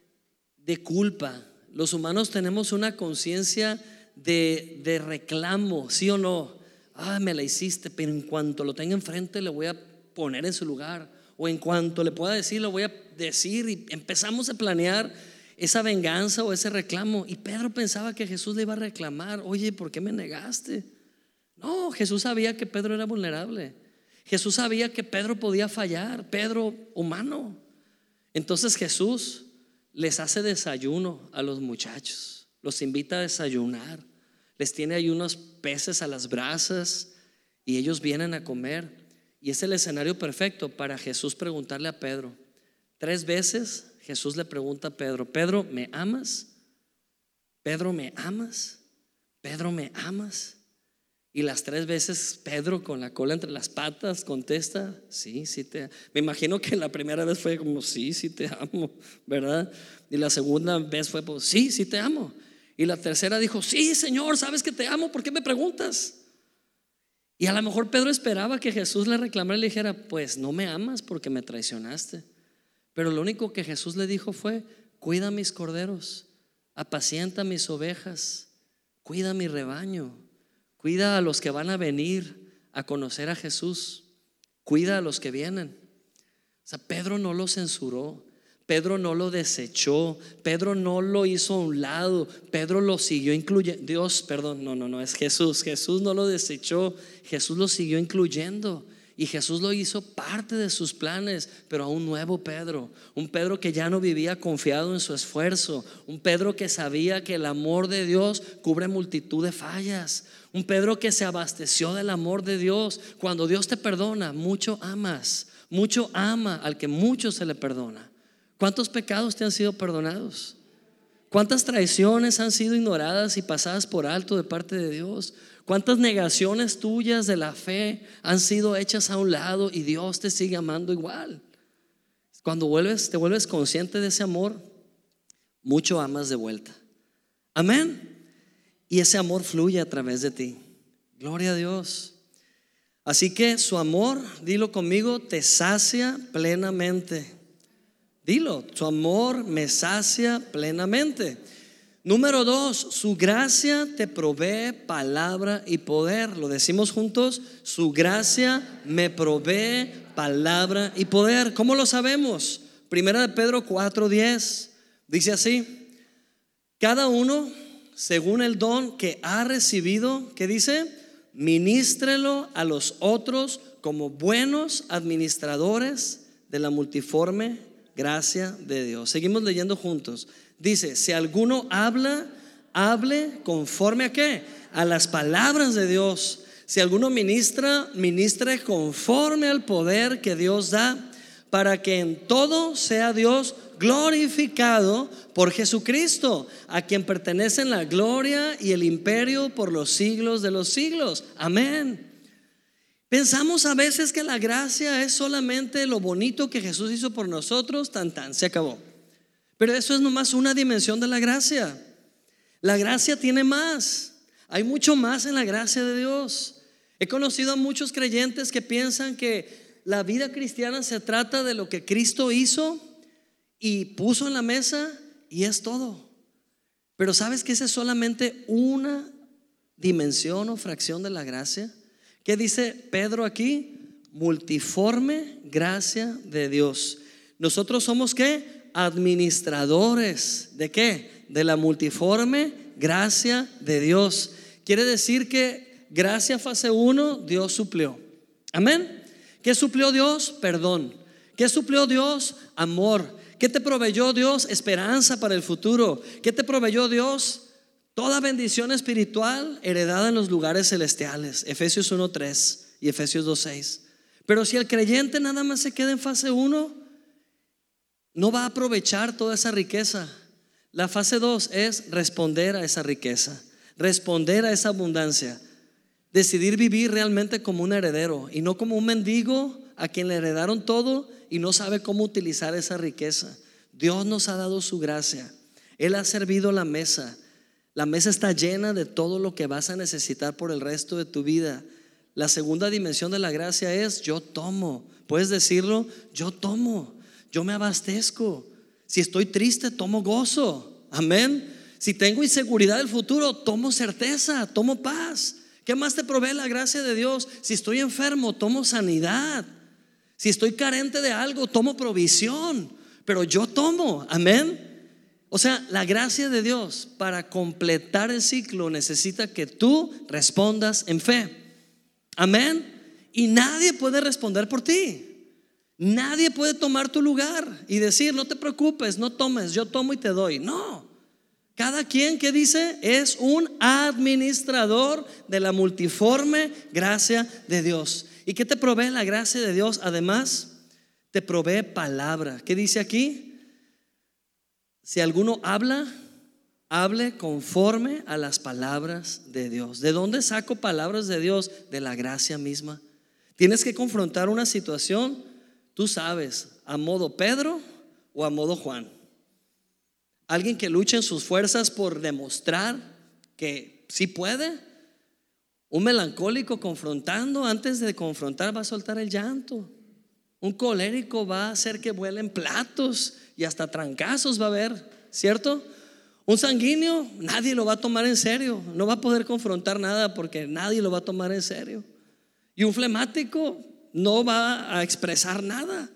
[SPEAKER 1] de culpa. Los humanos tenemos una conciencia de, de reclamo, ¿sí o no? Ah, me la hiciste, pero en cuanto lo tenga enfrente le voy a poner en su lugar. O en cuanto le pueda decir, lo voy a decir. Y empezamos a planear esa venganza o ese reclamo. Y Pedro pensaba que Jesús le iba a reclamar, oye, ¿por qué me negaste? No, Jesús sabía que Pedro era vulnerable. Jesús sabía que Pedro podía fallar, Pedro humano. Entonces Jesús les hace desayuno a los muchachos, los invita a desayunar, les tiene ahí unos peces a las brasas y ellos vienen a comer y es el escenario perfecto para Jesús preguntarle a Pedro. Tres veces Jesús le pregunta a Pedro, Pedro, ¿me amas? Pedro, ¿me amas? Pedro, ¿me amas? Y las tres veces Pedro con la cola entre las patas contesta, sí, sí te Me imagino que la primera vez fue como, sí, sí te amo, ¿verdad? Y la segunda vez fue, pues, sí, sí te amo. Y la tercera dijo, sí, Señor, sabes que te amo, ¿por qué me preguntas? Y a lo mejor Pedro esperaba que Jesús le reclamara y le dijera, pues no me amas porque me traicionaste. Pero lo único que Jesús le dijo fue, cuida mis corderos, apacienta mis ovejas, cuida mi rebaño. Cuida a los que van a venir a conocer a Jesús. Cuida a los que vienen. O sea, Pedro no lo censuró. Pedro no lo desechó, Pedro no lo hizo a un lado, Pedro lo siguió incluyendo. Dios, perdón, no, no, no, es Jesús. Jesús no lo desechó, Jesús lo siguió incluyendo. Y Jesús lo hizo parte de sus planes, pero a un nuevo Pedro, un Pedro que ya no vivía confiado en su esfuerzo, un Pedro que sabía que el amor de Dios cubre multitud de fallas, un Pedro que se abasteció del amor de Dios. Cuando Dios te perdona, mucho amas, mucho ama al que mucho se le perdona. ¿Cuántos pecados te han sido perdonados? ¿Cuántas traiciones han sido ignoradas y pasadas por alto de parte de Dios? ¿Cuántas negaciones tuyas de la fe han sido hechas a un lado y Dios te sigue amando igual? Cuando vuelves, te vuelves consciente de ese amor, mucho amas de vuelta. Amén. Y ese amor fluye a través de ti. Gloria a Dios. Así que su amor, dilo conmigo, te sacia plenamente. Dilo, su amor me sacia plenamente. Número dos, su gracia te provee palabra y poder. Lo decimos juntos, su gracia me provee palabra y poder. ¿Cómo lo sabemos? Primera de Pedro 4:10 dice así, cada uno según el don que ha recibido, ¿qué dice? Ministrelo a los otros como buenos administradores de la multiforme gracia de Dios. Seguimos leyendo juntos. Dice, si alguno habla, hable conforme a qué? A las palabras de Dios. Si alguno ministra, ministre conforme al poder que Dios da, para que en todo sea Dios glorificado por Jesucristo, a quien pertenecen la gloria y el imperio por los siglos de los siglos. Amén. Pensamos a veces que la gracia es solamente lo bonito que Jesús hizo por nosotros, tan tan, se acabó. Pero eso es nomás una dimensión de la gracia. La gracia tiene más. Hay mucho más en la gracia de Dios. He conocido a muchos creyentes que piensan que la vida cristiana se trata de lo que Cristo hizo y puso en la mesa y es todo. Pero ¿sabes que esa es solamente una dimensión o fracción de la gracia? ¿Qué dice Pedro aquí? Multiforme gracia de Dios. Nosotros somos qué? Administradores. ¿De qué? De la multiforme gracia de Dios. Quiere decir que gracia fase 1, Dios suplió. Amén. ¿Qué suplió Dios? Perdón. ¿Qué suplió Dios? Amor. ¿Qué te proveyó Dios? Esperanza para el futuro. ¿Qué te proveyó Dios? Toda bendición espiritual heredada en los lugares celestiales. Efesios 1.3 y Efesios 2.6. Pero si el creyente nada más se queda en fase 1, no va a aprovechar toda esa riqueza. La fase 2 es responder a esa riqueza, responder a esa abundancia, decidir vivir realmente como un heredero y no como un mendigo a quien le heredaron todo y no sabe cómo utilizar esa riqueza. Dios nos ha dado su gracia. Él ha servido la mesa. La mesa está llena de todo lo que vas a necesitar por el resto de tu vida. La segunda dimensión de la gracia es yo tomo. ¿Puedes decirlo? Yo tomo. Yo me abastezco. Si estoy triste, tomo gozo. Amén. Si tengo inseguridad del futuro, tomo certeza, tomo paz. ¿Qué más te provee la gracia de Dios? Si estoy enfermo, tomo sanidad. Si estoy carente de algo, tomo provisión. Pero yo tomo. Amén. O sea, la gracia de Dios para completar el ciclo necesita que tú respondas en fe. Amén. Y nadie puede responder por ti. Nadie puede tomar tu lugar y decir, no te preocupes, no tomes, yo tomo y te doy. No. Cada quien que dice es un administrador de la multiforme gracia de Dios. ¿Y qué te provee la gracia de Dios? Además, te provee palabra. ¿Qué dice aquí? Si alguno habla, hable conforme a las palabras de Dios. ¿De dónde saco palabras de Dios? De la gracia misma. Tienes que confrontar una situación, tú sabes, a modo Pedro o a modo Juan. Alguien que luche en sus fuerzas por demostrar que sí puede. Un melancólico confrontando, antes de confrontar va a soltar el llanto. Un colérico va a hacer que vuelen platos y hasta trancazos va a haber, ¿cierto? Un sanguíneo, nadie lo va a tomar en serio, no va a poder confrontar nada porque nadie lo va a tomar en serio. Y un flemático no va a expresar nada.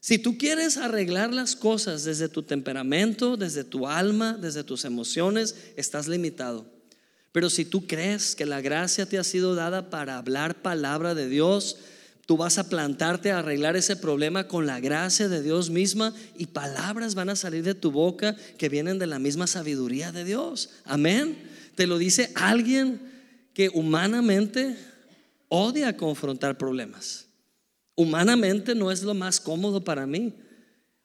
[SPEAKER 1] Si tú quieres arreglar las cosas desde tu temperamento, desde tu alma, desde tus emociones, estás limitado. Pero si tú crees que la gracia te ha sido dada para hablar palabra de Dios, tú vas a plantarte a arreglar ese problema con la gracia de Dios misma y palabras van a salir de tu boca que vienen de la misma sabiduría de Dios. Amén. Te lo dice alguien que humanamente odia confrontar problemas. Humanamente no es lo más cómodo para mí.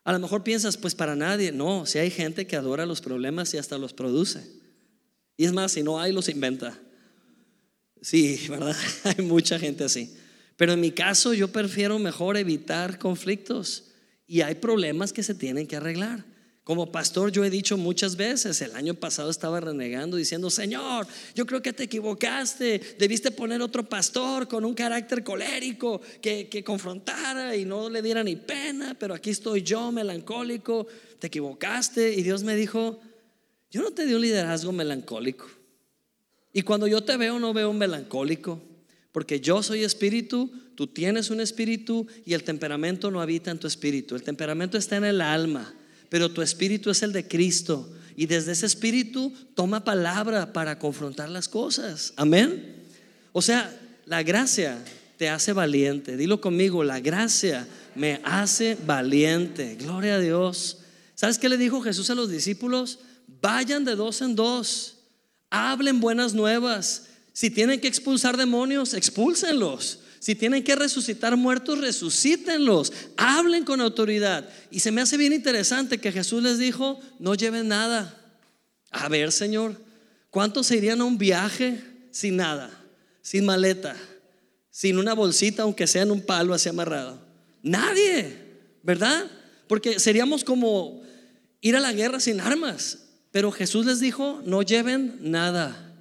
[SPEAKER 1] A lo mejor piensas, pues para nadie. No, si hay gente que adora los problemas y hasta los produce. Y es más, si no hay, los inventa. Sí, ¿verdad? hay mucha gente así. Pero en mi caso yo prefiero mejor evitar conflictos. Y hay problemas que se tienen que arreglar. Como pastor yo he dicho muchas veces, el año pasado estaba renegando diciendo, Señor, yo creo que te equivocaste, debiste poner otro pastor con un carácter colérico que, que confrontara y no le diera ni pena, pero aquí estoy yo, melancólico, te equivocaste. Y Dios me dijo, yo no te di un liderazgo melancólico. Y cuando yo te veo, no veo un melancólico, porque yo soy espíritu, tú tienes un espíritu y el temperamento no habita en tu espíritu, el temperamento está en el alma pero tu espíritu es el de Cristo. Y desde ese espíritu toma palabra para confrontar las cosas. Amén. O sea, la gracia te hace valiente. Dilo conmigo, la gracia me hace valiente. Gloria a Dios. ¿Sabes qué le dijo Jesús a los discípulos? Vayan de dos en dos. Hablen buenas nuevas. Si tienen que expulsar demonios, expúlsenlos. Si tienen que resucitar muertos, resucítenlos. Hablen con autoridad. Y se me hace bien interesante que Jesús les dijo, no lleven nada. A ver, Señor, ¿cuántos se irían a un viaje sin nada? Sin maleta, sin una bolsita, aunque sea en un palo así amarrado. Nadie, ¿verdad? Porque seríamos como ir a la guerra sin armas. Pero Jesús les dijo, no lleven nada.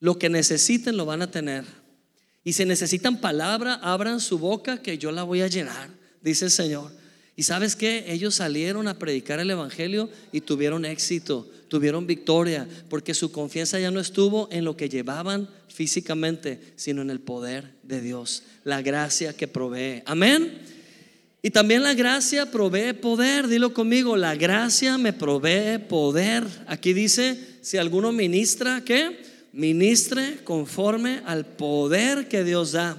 [SPEAKER 1] Lo que necesiten lo van a tener. Y si necesitan palabra, abran su boca que yo la voy a llenar, dice el Señor. Y sabes qué? Ellos salieron a predicar el Evangelio y tuvieron éxito, tuvieron victoria, porque su confianza ya no estuvo en lo que llevaban físicamente, sino en el poder de Dios, la gracia que provee. Amén. Y también la gracia provee poder, dilo conmigo, la gracia me provee poder. Aquí dice, si alguno ministra, ¿qué? Ministre conforme al poder que Dios da,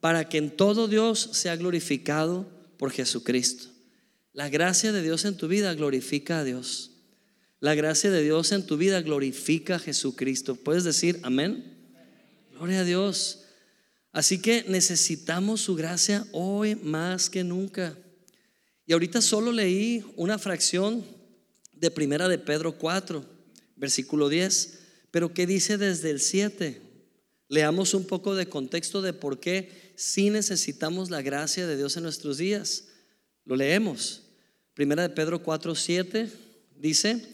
[SPEAKER 1] para que en todo Dios sea glorificado por Jesucristo. La gracia de Dios en tu vida glorifica a Dios. La gracia de Dios en tu vida glorifica a Jesucristo. ¿Puedes decir amén? Gloria a Dios. Así que necesitamos su gracia hoy más que nunca. Y ahorita solo leí una fracción de Primera de Pedro 4, versículo 10. Pero ¿qué dice desde el 7? Leamos un poco de contexto de por qué sí necesitamos la gracia de Dios en nuestros días. Lo leemos. Primera de Pedro 4, 7 dice,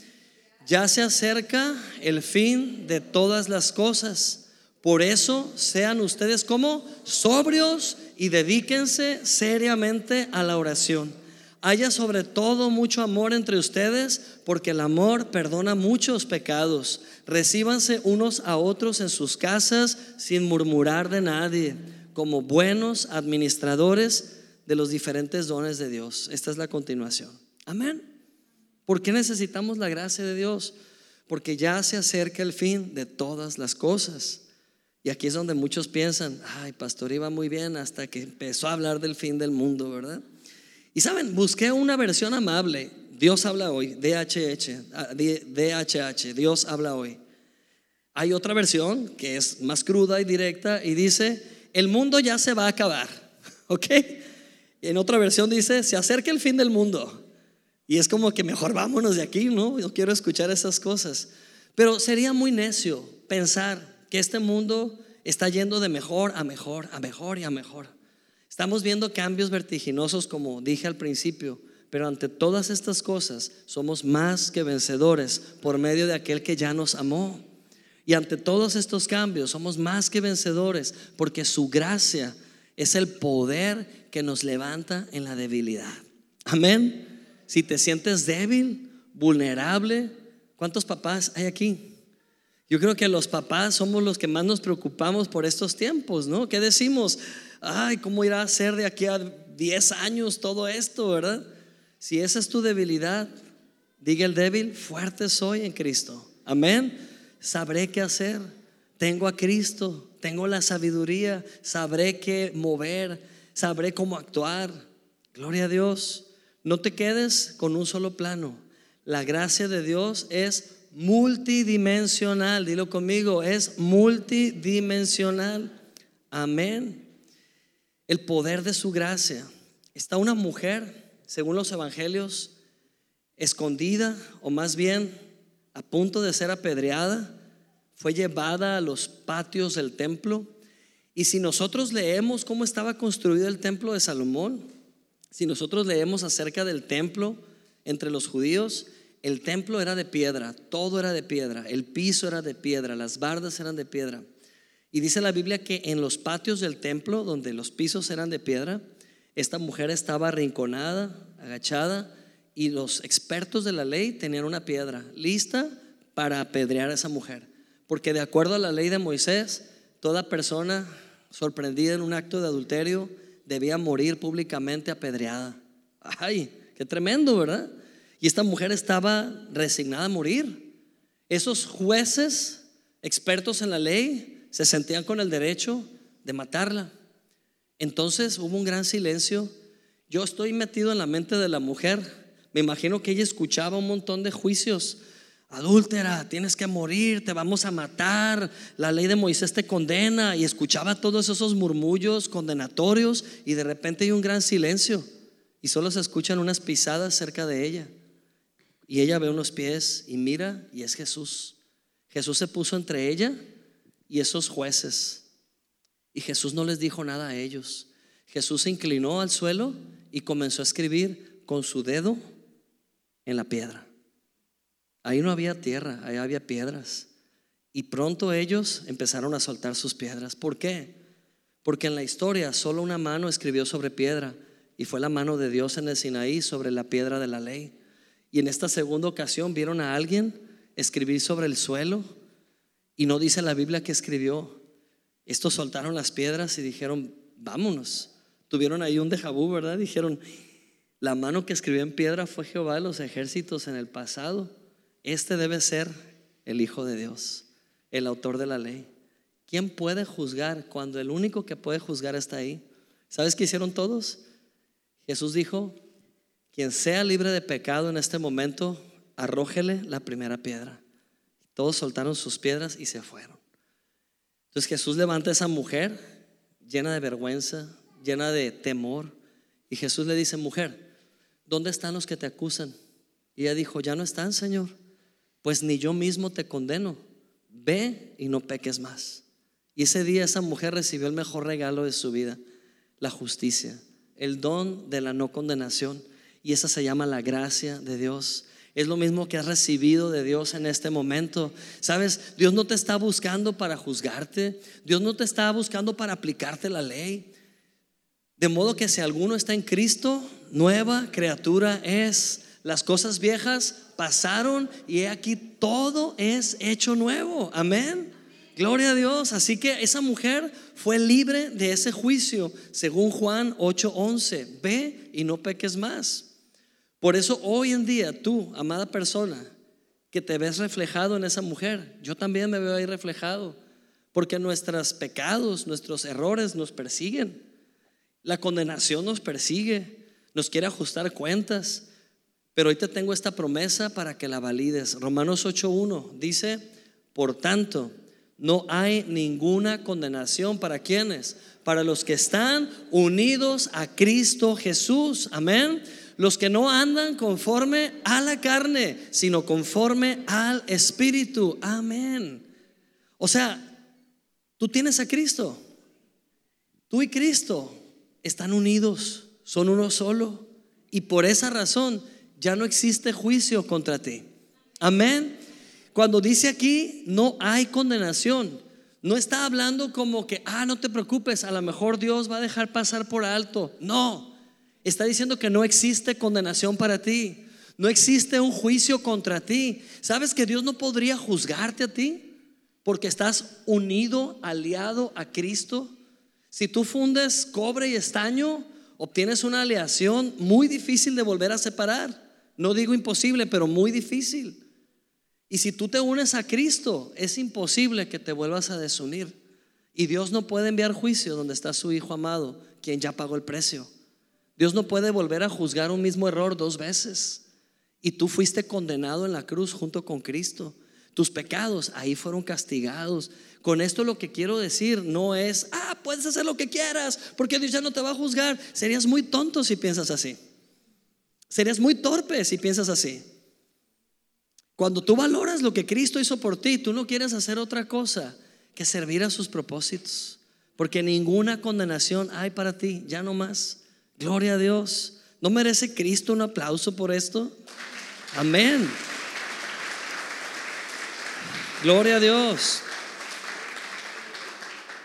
[SPEAKER 1] ya se acerca el fin de todas las cosas. Por eso sean ustedes como sobrios y dedíquense seriamente a la oración haya sobre todo mucho amor entre ustedes, porque el amor perdona muchos pecados. Recíbanse unos a otros en sus casas sin murmurar de nadie, como buenos administradores de los diferentes dones de Dios. Esta es la continuación. Amén. ¿Por qué necesitamos la gracia de Dios? Porque ya se acerca el fin de todas las cosas. Y aquí es donde muchos piensan, ay, pastor iba muy bien hasta que empezó a hablar del fin del mundo, ¿verdad? Y saben, busqué una versión amable. Dios habla hoy, DHH, ah, DHH, Dios habla hoy. Hay otra versión que es más cruda y directa y dice, el mundo ya se va a acabar, ¿ok? En otra versión dice, se acerca el fin del mundo. Y es como que mejor vámonos de aquí, ¿no? Yo quiero escuchar esas cosas. Pero sería muy necio pensar que este mundo está yendo de mejor a mejor, a mejor y a mejor. Estamos viendo cambios vertiginosos, como dije al principio, pero ante todas estas cosas somos más que vencedores por medio de aquel que ya nos amó. Y ante todos estos cambios somos más que vencedores porque su gracia es el poder que nos levanta en la debilidad. Amén si te sientes débil, vulnerable, ¿cuántos papás hay aquí? Yo creo que los papás somos los que más nos preocupamos por estos tiempos, ¿no? ¿Qué decimos? Ay, ¿cómo irá a ser de aquí a 10 años todo esto, verdad? Si esa es tu debilidad, diga el débil, fuerte soy en Cristo. Amén. Sabré qué hacer. Tengo a Cristo, tengo la sabiduría, sabré qué mover, sabré cómo actuar. Gloria a Dios. No te quedes con un solo plano. La gracia de Dios es multidimensional. Dilo conmigo, es multidimensional. Amén. El poder de su gracia. Está una mujer, según los evangelios, escondida o más bien a punto de ser apedreada. Fue llevada a los patios del templo. Y si nosotros leemos cómo estaba construido el templo de Salomón, si nosotros leemos acerca del templo entre los judíos, el templo era de piedra, todo era de piedra, el piso era de piedra, las bardas eran de piedra. Y dice la Biblia que en los patios del templo, donde los pisos eran de piedra, esta mujer estaba arrinconada, agachada, y los expertos de la ley tenían una piedra lista para apedrear a esa mujer. Porque de acuerdo a la ley de Moisés, toda persona sorprendida en un acto de adulterio debía morir públicamente apedreada. Ay, qué tremendo, ¿verdad? Y esta mujer estaba resignada a morir. Esos jueces, expertos en la ley, se sentían con el derecho de matarla. Entonces hubo un gran silencio. Yo estoy metido en la mente de la mujer. Me imagino que ella escuchaba un montón de juicios adúltera, tienes que morir, te vamos a matar, la ley de Moisés te condena y escuchaba todos esos murmullos condenatorios y de repente hay un gran silencio y solo se escuchan unas pisadas cerca de ella y ella ve unos pies y mira y es Jesús. Jesús se puso entre ella y esos jueces y Jesús no les dijo nada a ellos. Jesús se inclinó al suelo y comenzó a escribir con su dedo en la piedra. Ahí no había tierra, ahí había piedras. Y pronto ellos empezaron a soltar sus piedras. ¿Por qué? Porque en la historia solo una mano escribió sobre piedra y fue la mano de Dios en el Sinaí sobre la piedra de la ley. Y en esta segunda ocasión vieron a alguien escribir sobre el suelo y no dice la Biblia que escribió. Estos soltaron las piedras y dijeron, vámonos. Tuvieron ahí un déjà ¿verdad? Dijeron, la mano que escribió en piedra fue Jehová de los ejércitos en el pasado. Este debe ser el Hijo de Dios, el autor de la ley. ¿Quién puede juzgar cuando el único que puede juzgar está ahí? ¿Sabes qué hicieron todos? Jesús dijo, quien sea libre de pecado en este momento, arrójele la primera piedra. Todos soltaron sus piedras y se fueron. Entonces Jesús levanta a esa mujer llena de vergüenza, llena de temor, y Jesús le dice, mujer, ¿dónde están los que te acusan? Y ella dijo, ya no están, Señor pues ni yo mismo te condeno. Ve y no peques más. Y ese día esa mujer recibió el mejor regalo de su vida, la justicia, el don de la no condenación. Y esa se llama la gracia de Dios. Es lo mismo que has recibido de Dios en este momento. Sabes, Dios no te está buscando para juzgarte. Dios no te está buscando para aplicarte la ley. De modo que si alguno está en Cristo, nueva criatura es. Las cosas viejas pasaron y aquí todo es hecho nuevo. Amén. Gloria a Dios. Así que esa mujer fue libre de ese juicio, según Juan 8:11. Ve y no peques más. Por eso hoy en día tú, amada persona, que te ves reflejado en esa mujer, yo también me veo ahí reflejado, porque nuestros pecados, nuestros errores nos persiguen. La condenación nos persigue, nos quiere ajustar cuentas. Pero hoy te tengo esta promesa para que la valides. Romanos 8.1 dice, por tanto, no hay ninguna condenación para quienes, para los que están unidos a Cristo Jesús. Amén. Los que no andan conforme a la carne, sino conforme al Espíritu. Amén. O sea, tú tienes a Cristo. Tú y Cristo están unidos, son uno solo. Y por esa razón ya no existe juicio contra ti. Amén. Cuando dice aquí, no hay condenación, no está hablando como que, ah, no te preocupes, a lo mejor Dios va a dejar pasar por alto. No, está diciendo que no existe condenación para ti. No existe un juicio contra ti. ¿Sabes que Dios no podría juzgarte a ti? Porque estás unido, aliado a Cristo. Si tú fundes cobre y estaño, obtienes una aleación muy difícil de volver a separar. No digo imposible, pero muy difícil. Y si tú te unes a Cristo, es imposible que te vuelvas a desunir. Y Dios no puede enviar juicio donde está su Hijo amado, quien ya pagó el precio. Dios no puede volver a juzgar un mismo error dos veces. Y tú fuiste condenado en la cruz junto con Cristo. Tus pecados ahí fueron castigados. Con esto lo que quiero decir no es, ah, puedes hacer lo que quieras, porque Dios ya no te va a juzgar. Serías muy tonto si piensas así. Serías muy torpe si piensas así. Cuando tú valoras lo que Cristo hizo por ti, tú no quieres hacer otra cosa que servir a sus propósitos. Porque ninguna condenación hay para ti, ya no más. Gloria a Dios. ¿No merece Cristo un aplauso por esto? Amén. Gloria a Dios.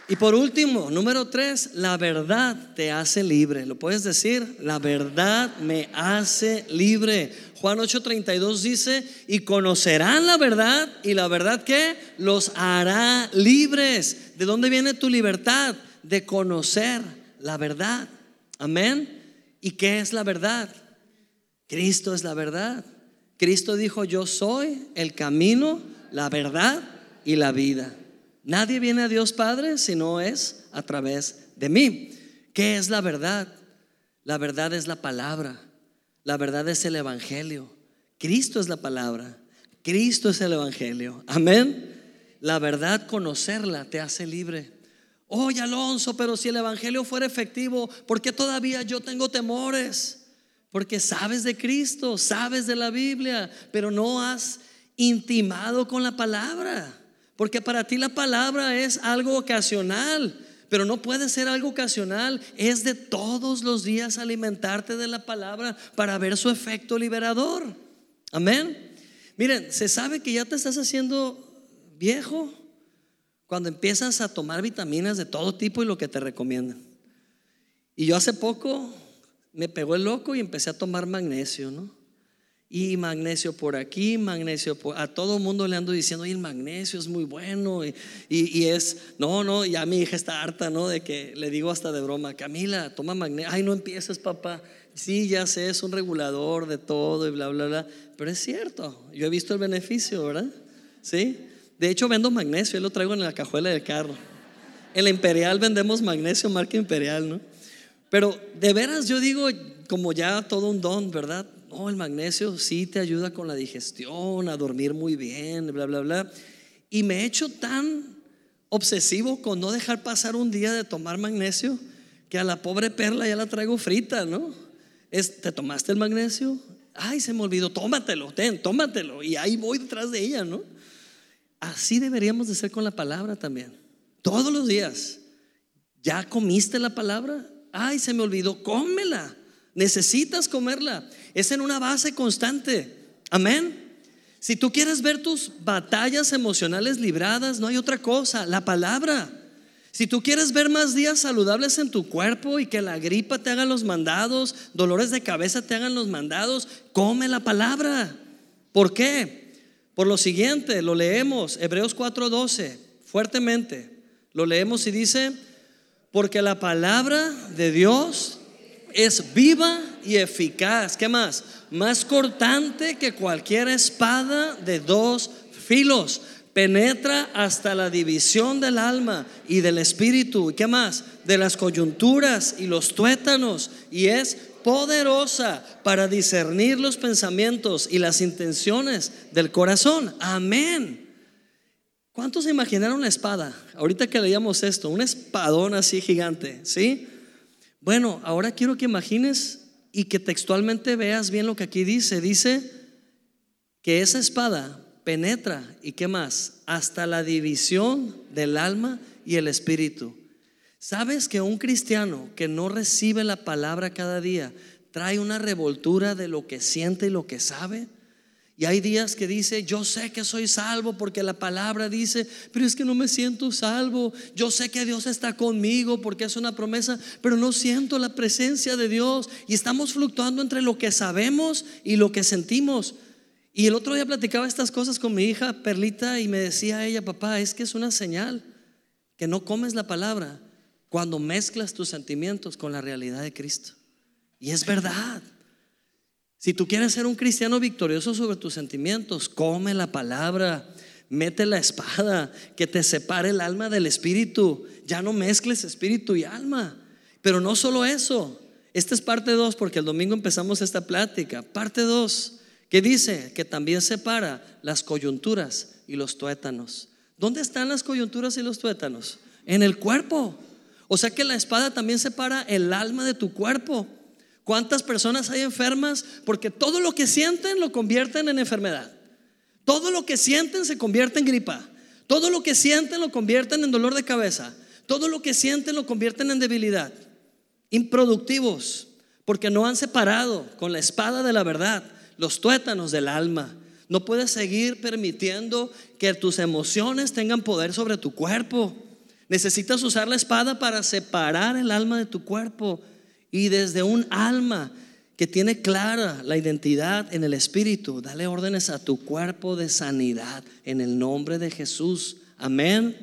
[SPEAKER 1] Y por último, número tres, la verdad te hace libre. ¿Lo puedes decir? La verdad me hace libre. Juan 8:32 dice, y conocerán la verdad y la verdad que los hará libres. ¿De dónde viene tu libertad? De conocer la verdad. Amén. ¿Y qué es la verdad? Cristo es la verdad. Cristo dijo, yo soy el camino, la verdad y la vida. Nadie viene a Dios Padre si no es a través de mí. ¿Qué es la verdad? La verdad es la palabra. La verdad es el Evangelio. Cristo es la palabra. Cristo es el Evangelio. Amén. La verdad, conocerla, te hace libre. Oye, Alonso, pero si el Evangelio fuera efectivo, ¿por qué todavía yo tengo temores? Porque sabes de Cristo, sabes de la Biblia, pero no has intimado con la palabra. Porque para ti la palabra es algo ocasional, pero no puede ser algo ocasional. Es de todos los días alimentarte de la palabra para ver su efecto liberador. Amén. Miren, se sabe que ya te estás haciendo viejo cuando empiezas a tomar vitaminas de todo tipo y lo que te recomiendan. Y yo hace poco me pegó el loco y empecé a tomar magnesio, ¿no? y magnesio por aquí, magnesio por... A todo mundo le ando diciendo, y el magnesio es muy bueno. Y, y, es, no, no, ya mi hija está harta, ¿no? De que le digo hasta de broma, Camila, toma magnesio. Ay, no empieces, papá. Sí, ya sé, es un regulador de todo y bla, bla, bla. Pero es cierto, yo he visto el beneficio, ¿verdad? Sí. De hecho, vendo magnesio, yo lo traigo en la cajuela del carro. En la Imperial vendemos magnesio, marca Imperial, ¿no? Pero de veras yo digo, como ya todo un don, ¿verdad? oh, el magnesio sí te ayuda con la digestión, a dormir muy bien, bla, bla, bla. Y me he hecho tan obsesivo con no dejar pasar un día de tomar magnesio que a la pobre perla ya la traigo frita, ¿no? Es, ¿Te tomaste el magnesio? Ay, se me olvidó, tómatelo, ten, tómatelo. Y ahí voy detrás de ella, ¿no? Así deberíamos de ser con la palabra también. Todos los días. ¿Ya comiste la palabra? Ay, se me olvidó, cómela. Necesitas comerla. Es en una base constante. Amén. Si tú quieres ver tus batallas emocionales libradas, no hay otra cosa, la palabra. Si tú quieres ver más días saludables en tu cuerpo y que la gripa te haga los mandados, dolores de cabeza te hagan los mandados, come la palabra. ¿Por qué? Por lo siguiente, lo leemos, Hebreos 4:12, fuertemente. Lo leemos y dice, porque la palabra de Dios es viva y eficaz. ¿Qué más? Más cortante que cualquier espada de dos filos. Penetra hasta la división del alma y del espíritu. ¿Y qué más? De las coyunturas y los tuétanos. Y es poderosa para discernir los pensamientos y las intenciones del corazón. Amén. ¿Cuántos se imaginaron la espada? Ahorita que leíamos esto, un espadón así gigante, ¿sí? Bueno, ahora quiero que imagines y que textualmente veas bien lo que aquí dice. Dice que esa espada penetra y qué más, hasta la división del alma y el espíritu. ¿Sabes que un cristiano que no recibe la palabra cada día trae una revoltura de lo que siente y lo que sabe? Y hay días que dice, yo sé que soy salvo porque la palabra dice, pero es que no me siento salvo. Yo sé que Dios está conmigo porque es una promesa, pero no siento la presencia de Dios. Y estamos fluctuando entre lo que sabemos y lo que sentimos. Y el otro día platicaba estas cosas con mi hija Perlita y me decía ella, papá, es que es una señal que no comes la palabra cuando mezclas tus sentimientos con la realidad de Cristo. Y es verdad. Si tú quieres ser un cristiano victorioso sobre tus sentimientos, come la palabra, mete la espada que te separe el alma del espíritu. Ya no mezcles espíritu y alma. Pero no solo eso. Esta es parte 2 porque el domingo empezamos esta plática. Parte 2, que dice que también separa las coyunturas y los tuétanos. ¿Dónde están las coyunturas y los tuétanos? En el cuerpo. O sea que la espada también separa el alma de tu cuerpo. ¿Cuántas personas hay enfermas? Porque todo lo que sienten lo convierten en enfermedad. Todo lo que sienten se convierte en gripa. Todo lo que sienten lo convierten en dolor de cabeza. Todo lo que sienten lo convierten en debilidad. Improductivos, porque no han separado con la espada de la verdad los tuétanos del alma. No puedes seguir permitiendo que tus emociones tengan poder sobre tu cuerpo. Necesitas usar la espada para separar el alma de tu cuerpo. Y desde un alma que tiene clara la identidad en el Espíritu, dale órdenes a tu cuerpo de sanidad en el nombre de Jesús. Amén.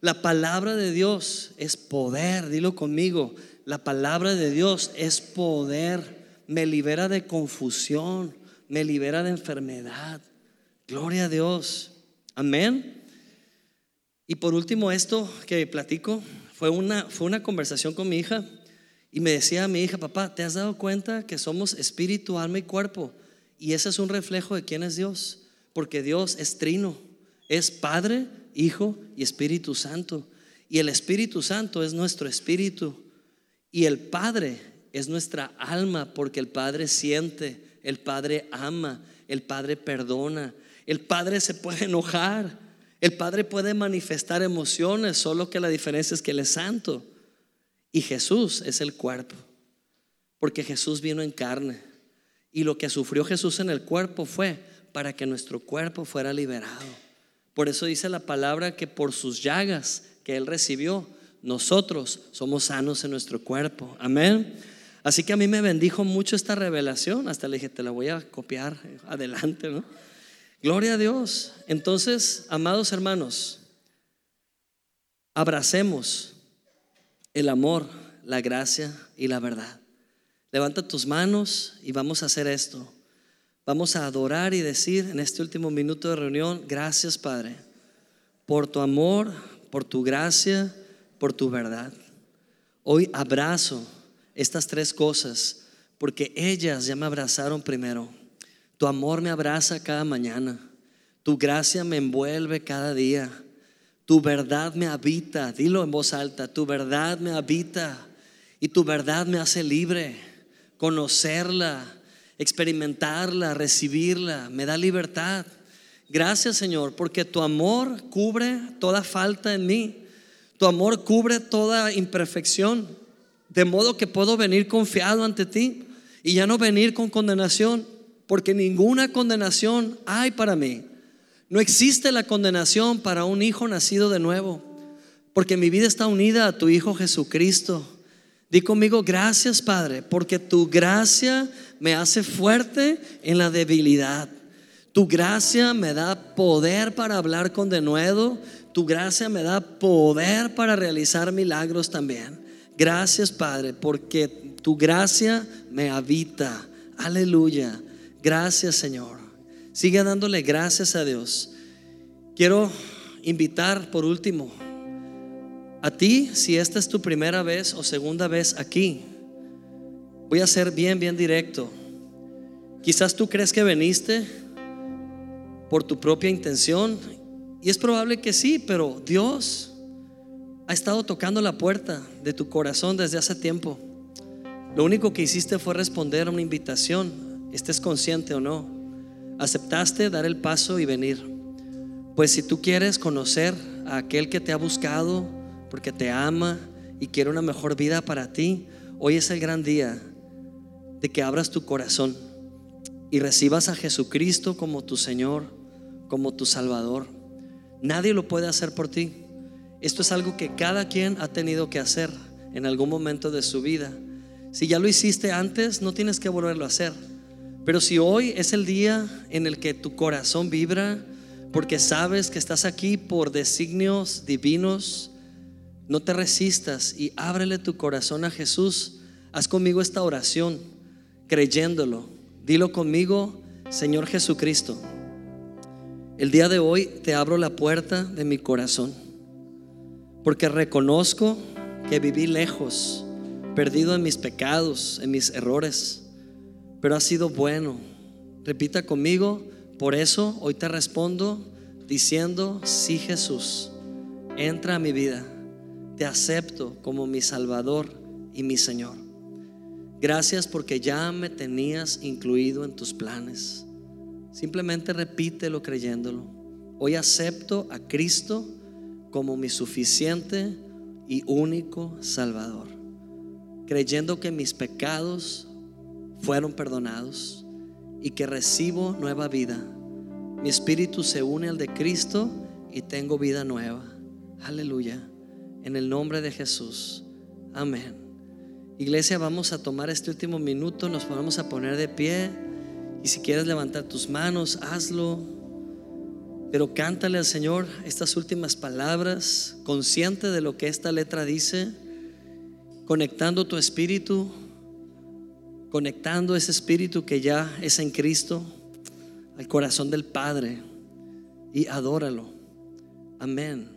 [SPEAKER 1] La palabra de Dios es poder, dilo conmigo. La palabra de Dios es poder. Me libera de confusión, me libera de enfermedad. Gloria a Dios. Amén. Y por último, esto que platico fue una, fue una conversación con mi hija. Y me decía mi hija, papá, ¿te has dado cuenta que somos espíritu, alma y cuerpo? Y ese es un reflejo de quién es Dios, porque Dios es trino, es Padre, Hijo y Espíritu Santo. Y el Espíritu Santo es nuestro espíritu. Y el Padre es nuestra alma, porque el Padre siente, el Padre ama, el Padre perdona, el Padre se puede enojar, el Padre puede manifestar emociones, solo que la diferencia es que Él es santo. Y Jesús es el cuerpo, porque Jesús vino en carne. Y lo que sufrió Jesús en el cuerpo fue para que nuestro cuerpo fuera liberado. Por eso dice la palabra que por sus llagas que Él recibió, nosotros somos sanos en nuestro cuerpo. Amén. Así que a mí me bendijo mucho esta revelación. Hasta le dije, te la voy a copiar adelante, ¿no? Gloria a Dios. Entonces, amados hermanos, abracemos el amor, la gracia y la verdad. Levanta tus manos y vamos a hacer esto. Vamos a adorar y decir en este último minuto de reunión, gracias Padre, por tu amor, por tu gracia, por tu verdad. Hoy abrazo estas tres cosas porque ellas ya me abrazaron primero. Tu amor me abraza cada mañana. Tu gracia me envuelve cada día. Tu verdad me habita, dilo en voz alta, tu verdad me habita y tu verdad me hace libre. Conocerla, experimentarla, recibirla, me da libertad. Gracias Señor, porque tu amor cubre toda falta en mí. Tu amor cubre toda imperfección. De modo que puedo venir confiado ante ti y ya no venir con condenación, porque ninguna condenación hay para mí no existe la condenación para un hijo nacido de nuevo, porque mi vida está unida a tu Hijo Jesucristo. Di conmigo, gracias Padre, porque tu gracia me hace fuerte en la debilidad. Tu gracia me da poder para hablar con denuedo. Tu gracia me da poder para realizar milagros también. Gracias Padre, porque tu gracia me habita. Aleluya. Gracias Señor. Sigue dándole gracias a Dios. Quiero invitar por último a ti, si esta es tu primera vez o segunda vez aquí, Voy a ser bien, bien directo. Quizás tú crees que veniste por tu propia intención y es probable que sí, pero Dios ha estado tocando la puerta de tu corazón desde hace tiempo. Lo único que hiciste fue responder a una invitación, estés consciente o no. Aceptaste dar el paso y venir. Pues si tú quieres conocer a aquel que te ha buscado porque te ama y quiere una mejor vida para ti, hoy es el gran día de que abras tu corazón y recibas a Jesucristo como tu Señor, como tu Salvador. Nadie lo puede hacer por ti. Esto es algo que cada quien ha tenido que hacer en algún momento de su vida. Si ya lo hiciste antes, no tienes que volverlo a hacer. Pero si hoy es el día en el que tu corazón vibra, porque sabes que estás aquí por designios divinos, no te resistas y ábrele tu corazón a Jesús. Haz conmigo esta oración, creyéndolo. Dilo conmigo, Señor Jesucristo. El día de hoy te abro la puerta de mi corazón, porque reconozco que viví lejos perdido en mis pecados, en mis errores, pero ha sido bueno. Repita conmigo, por eso hoy te respondo diciendo, sí Jesús, entra a mi vida, te acepto como mi Salvador y mi Señor. Gracias porque ya me tenías incluido en tus planes. Simplemente repítelo creyéndolo. Hoy acepto a Cristo como mi suficiente y único Salvador creyendo que mis pecados fueron perdonados y que recibo nueva vida. Mi espíritu se une al de Cristo y tengo vida nueva. Aleluya. En el nombre de Jesús. Amén. Iglesia, vamos a tomar este último minuto, nos vamos a poner de pie y si quieres levantar tus manos, hazlo. Pero cántale al Señor estas últimas palabras, consciente de lo que esta letra dice conectando tu espíritu, conectando ese espíritu que ya es en Cristo al corazón del Padre y adóralo. Amén.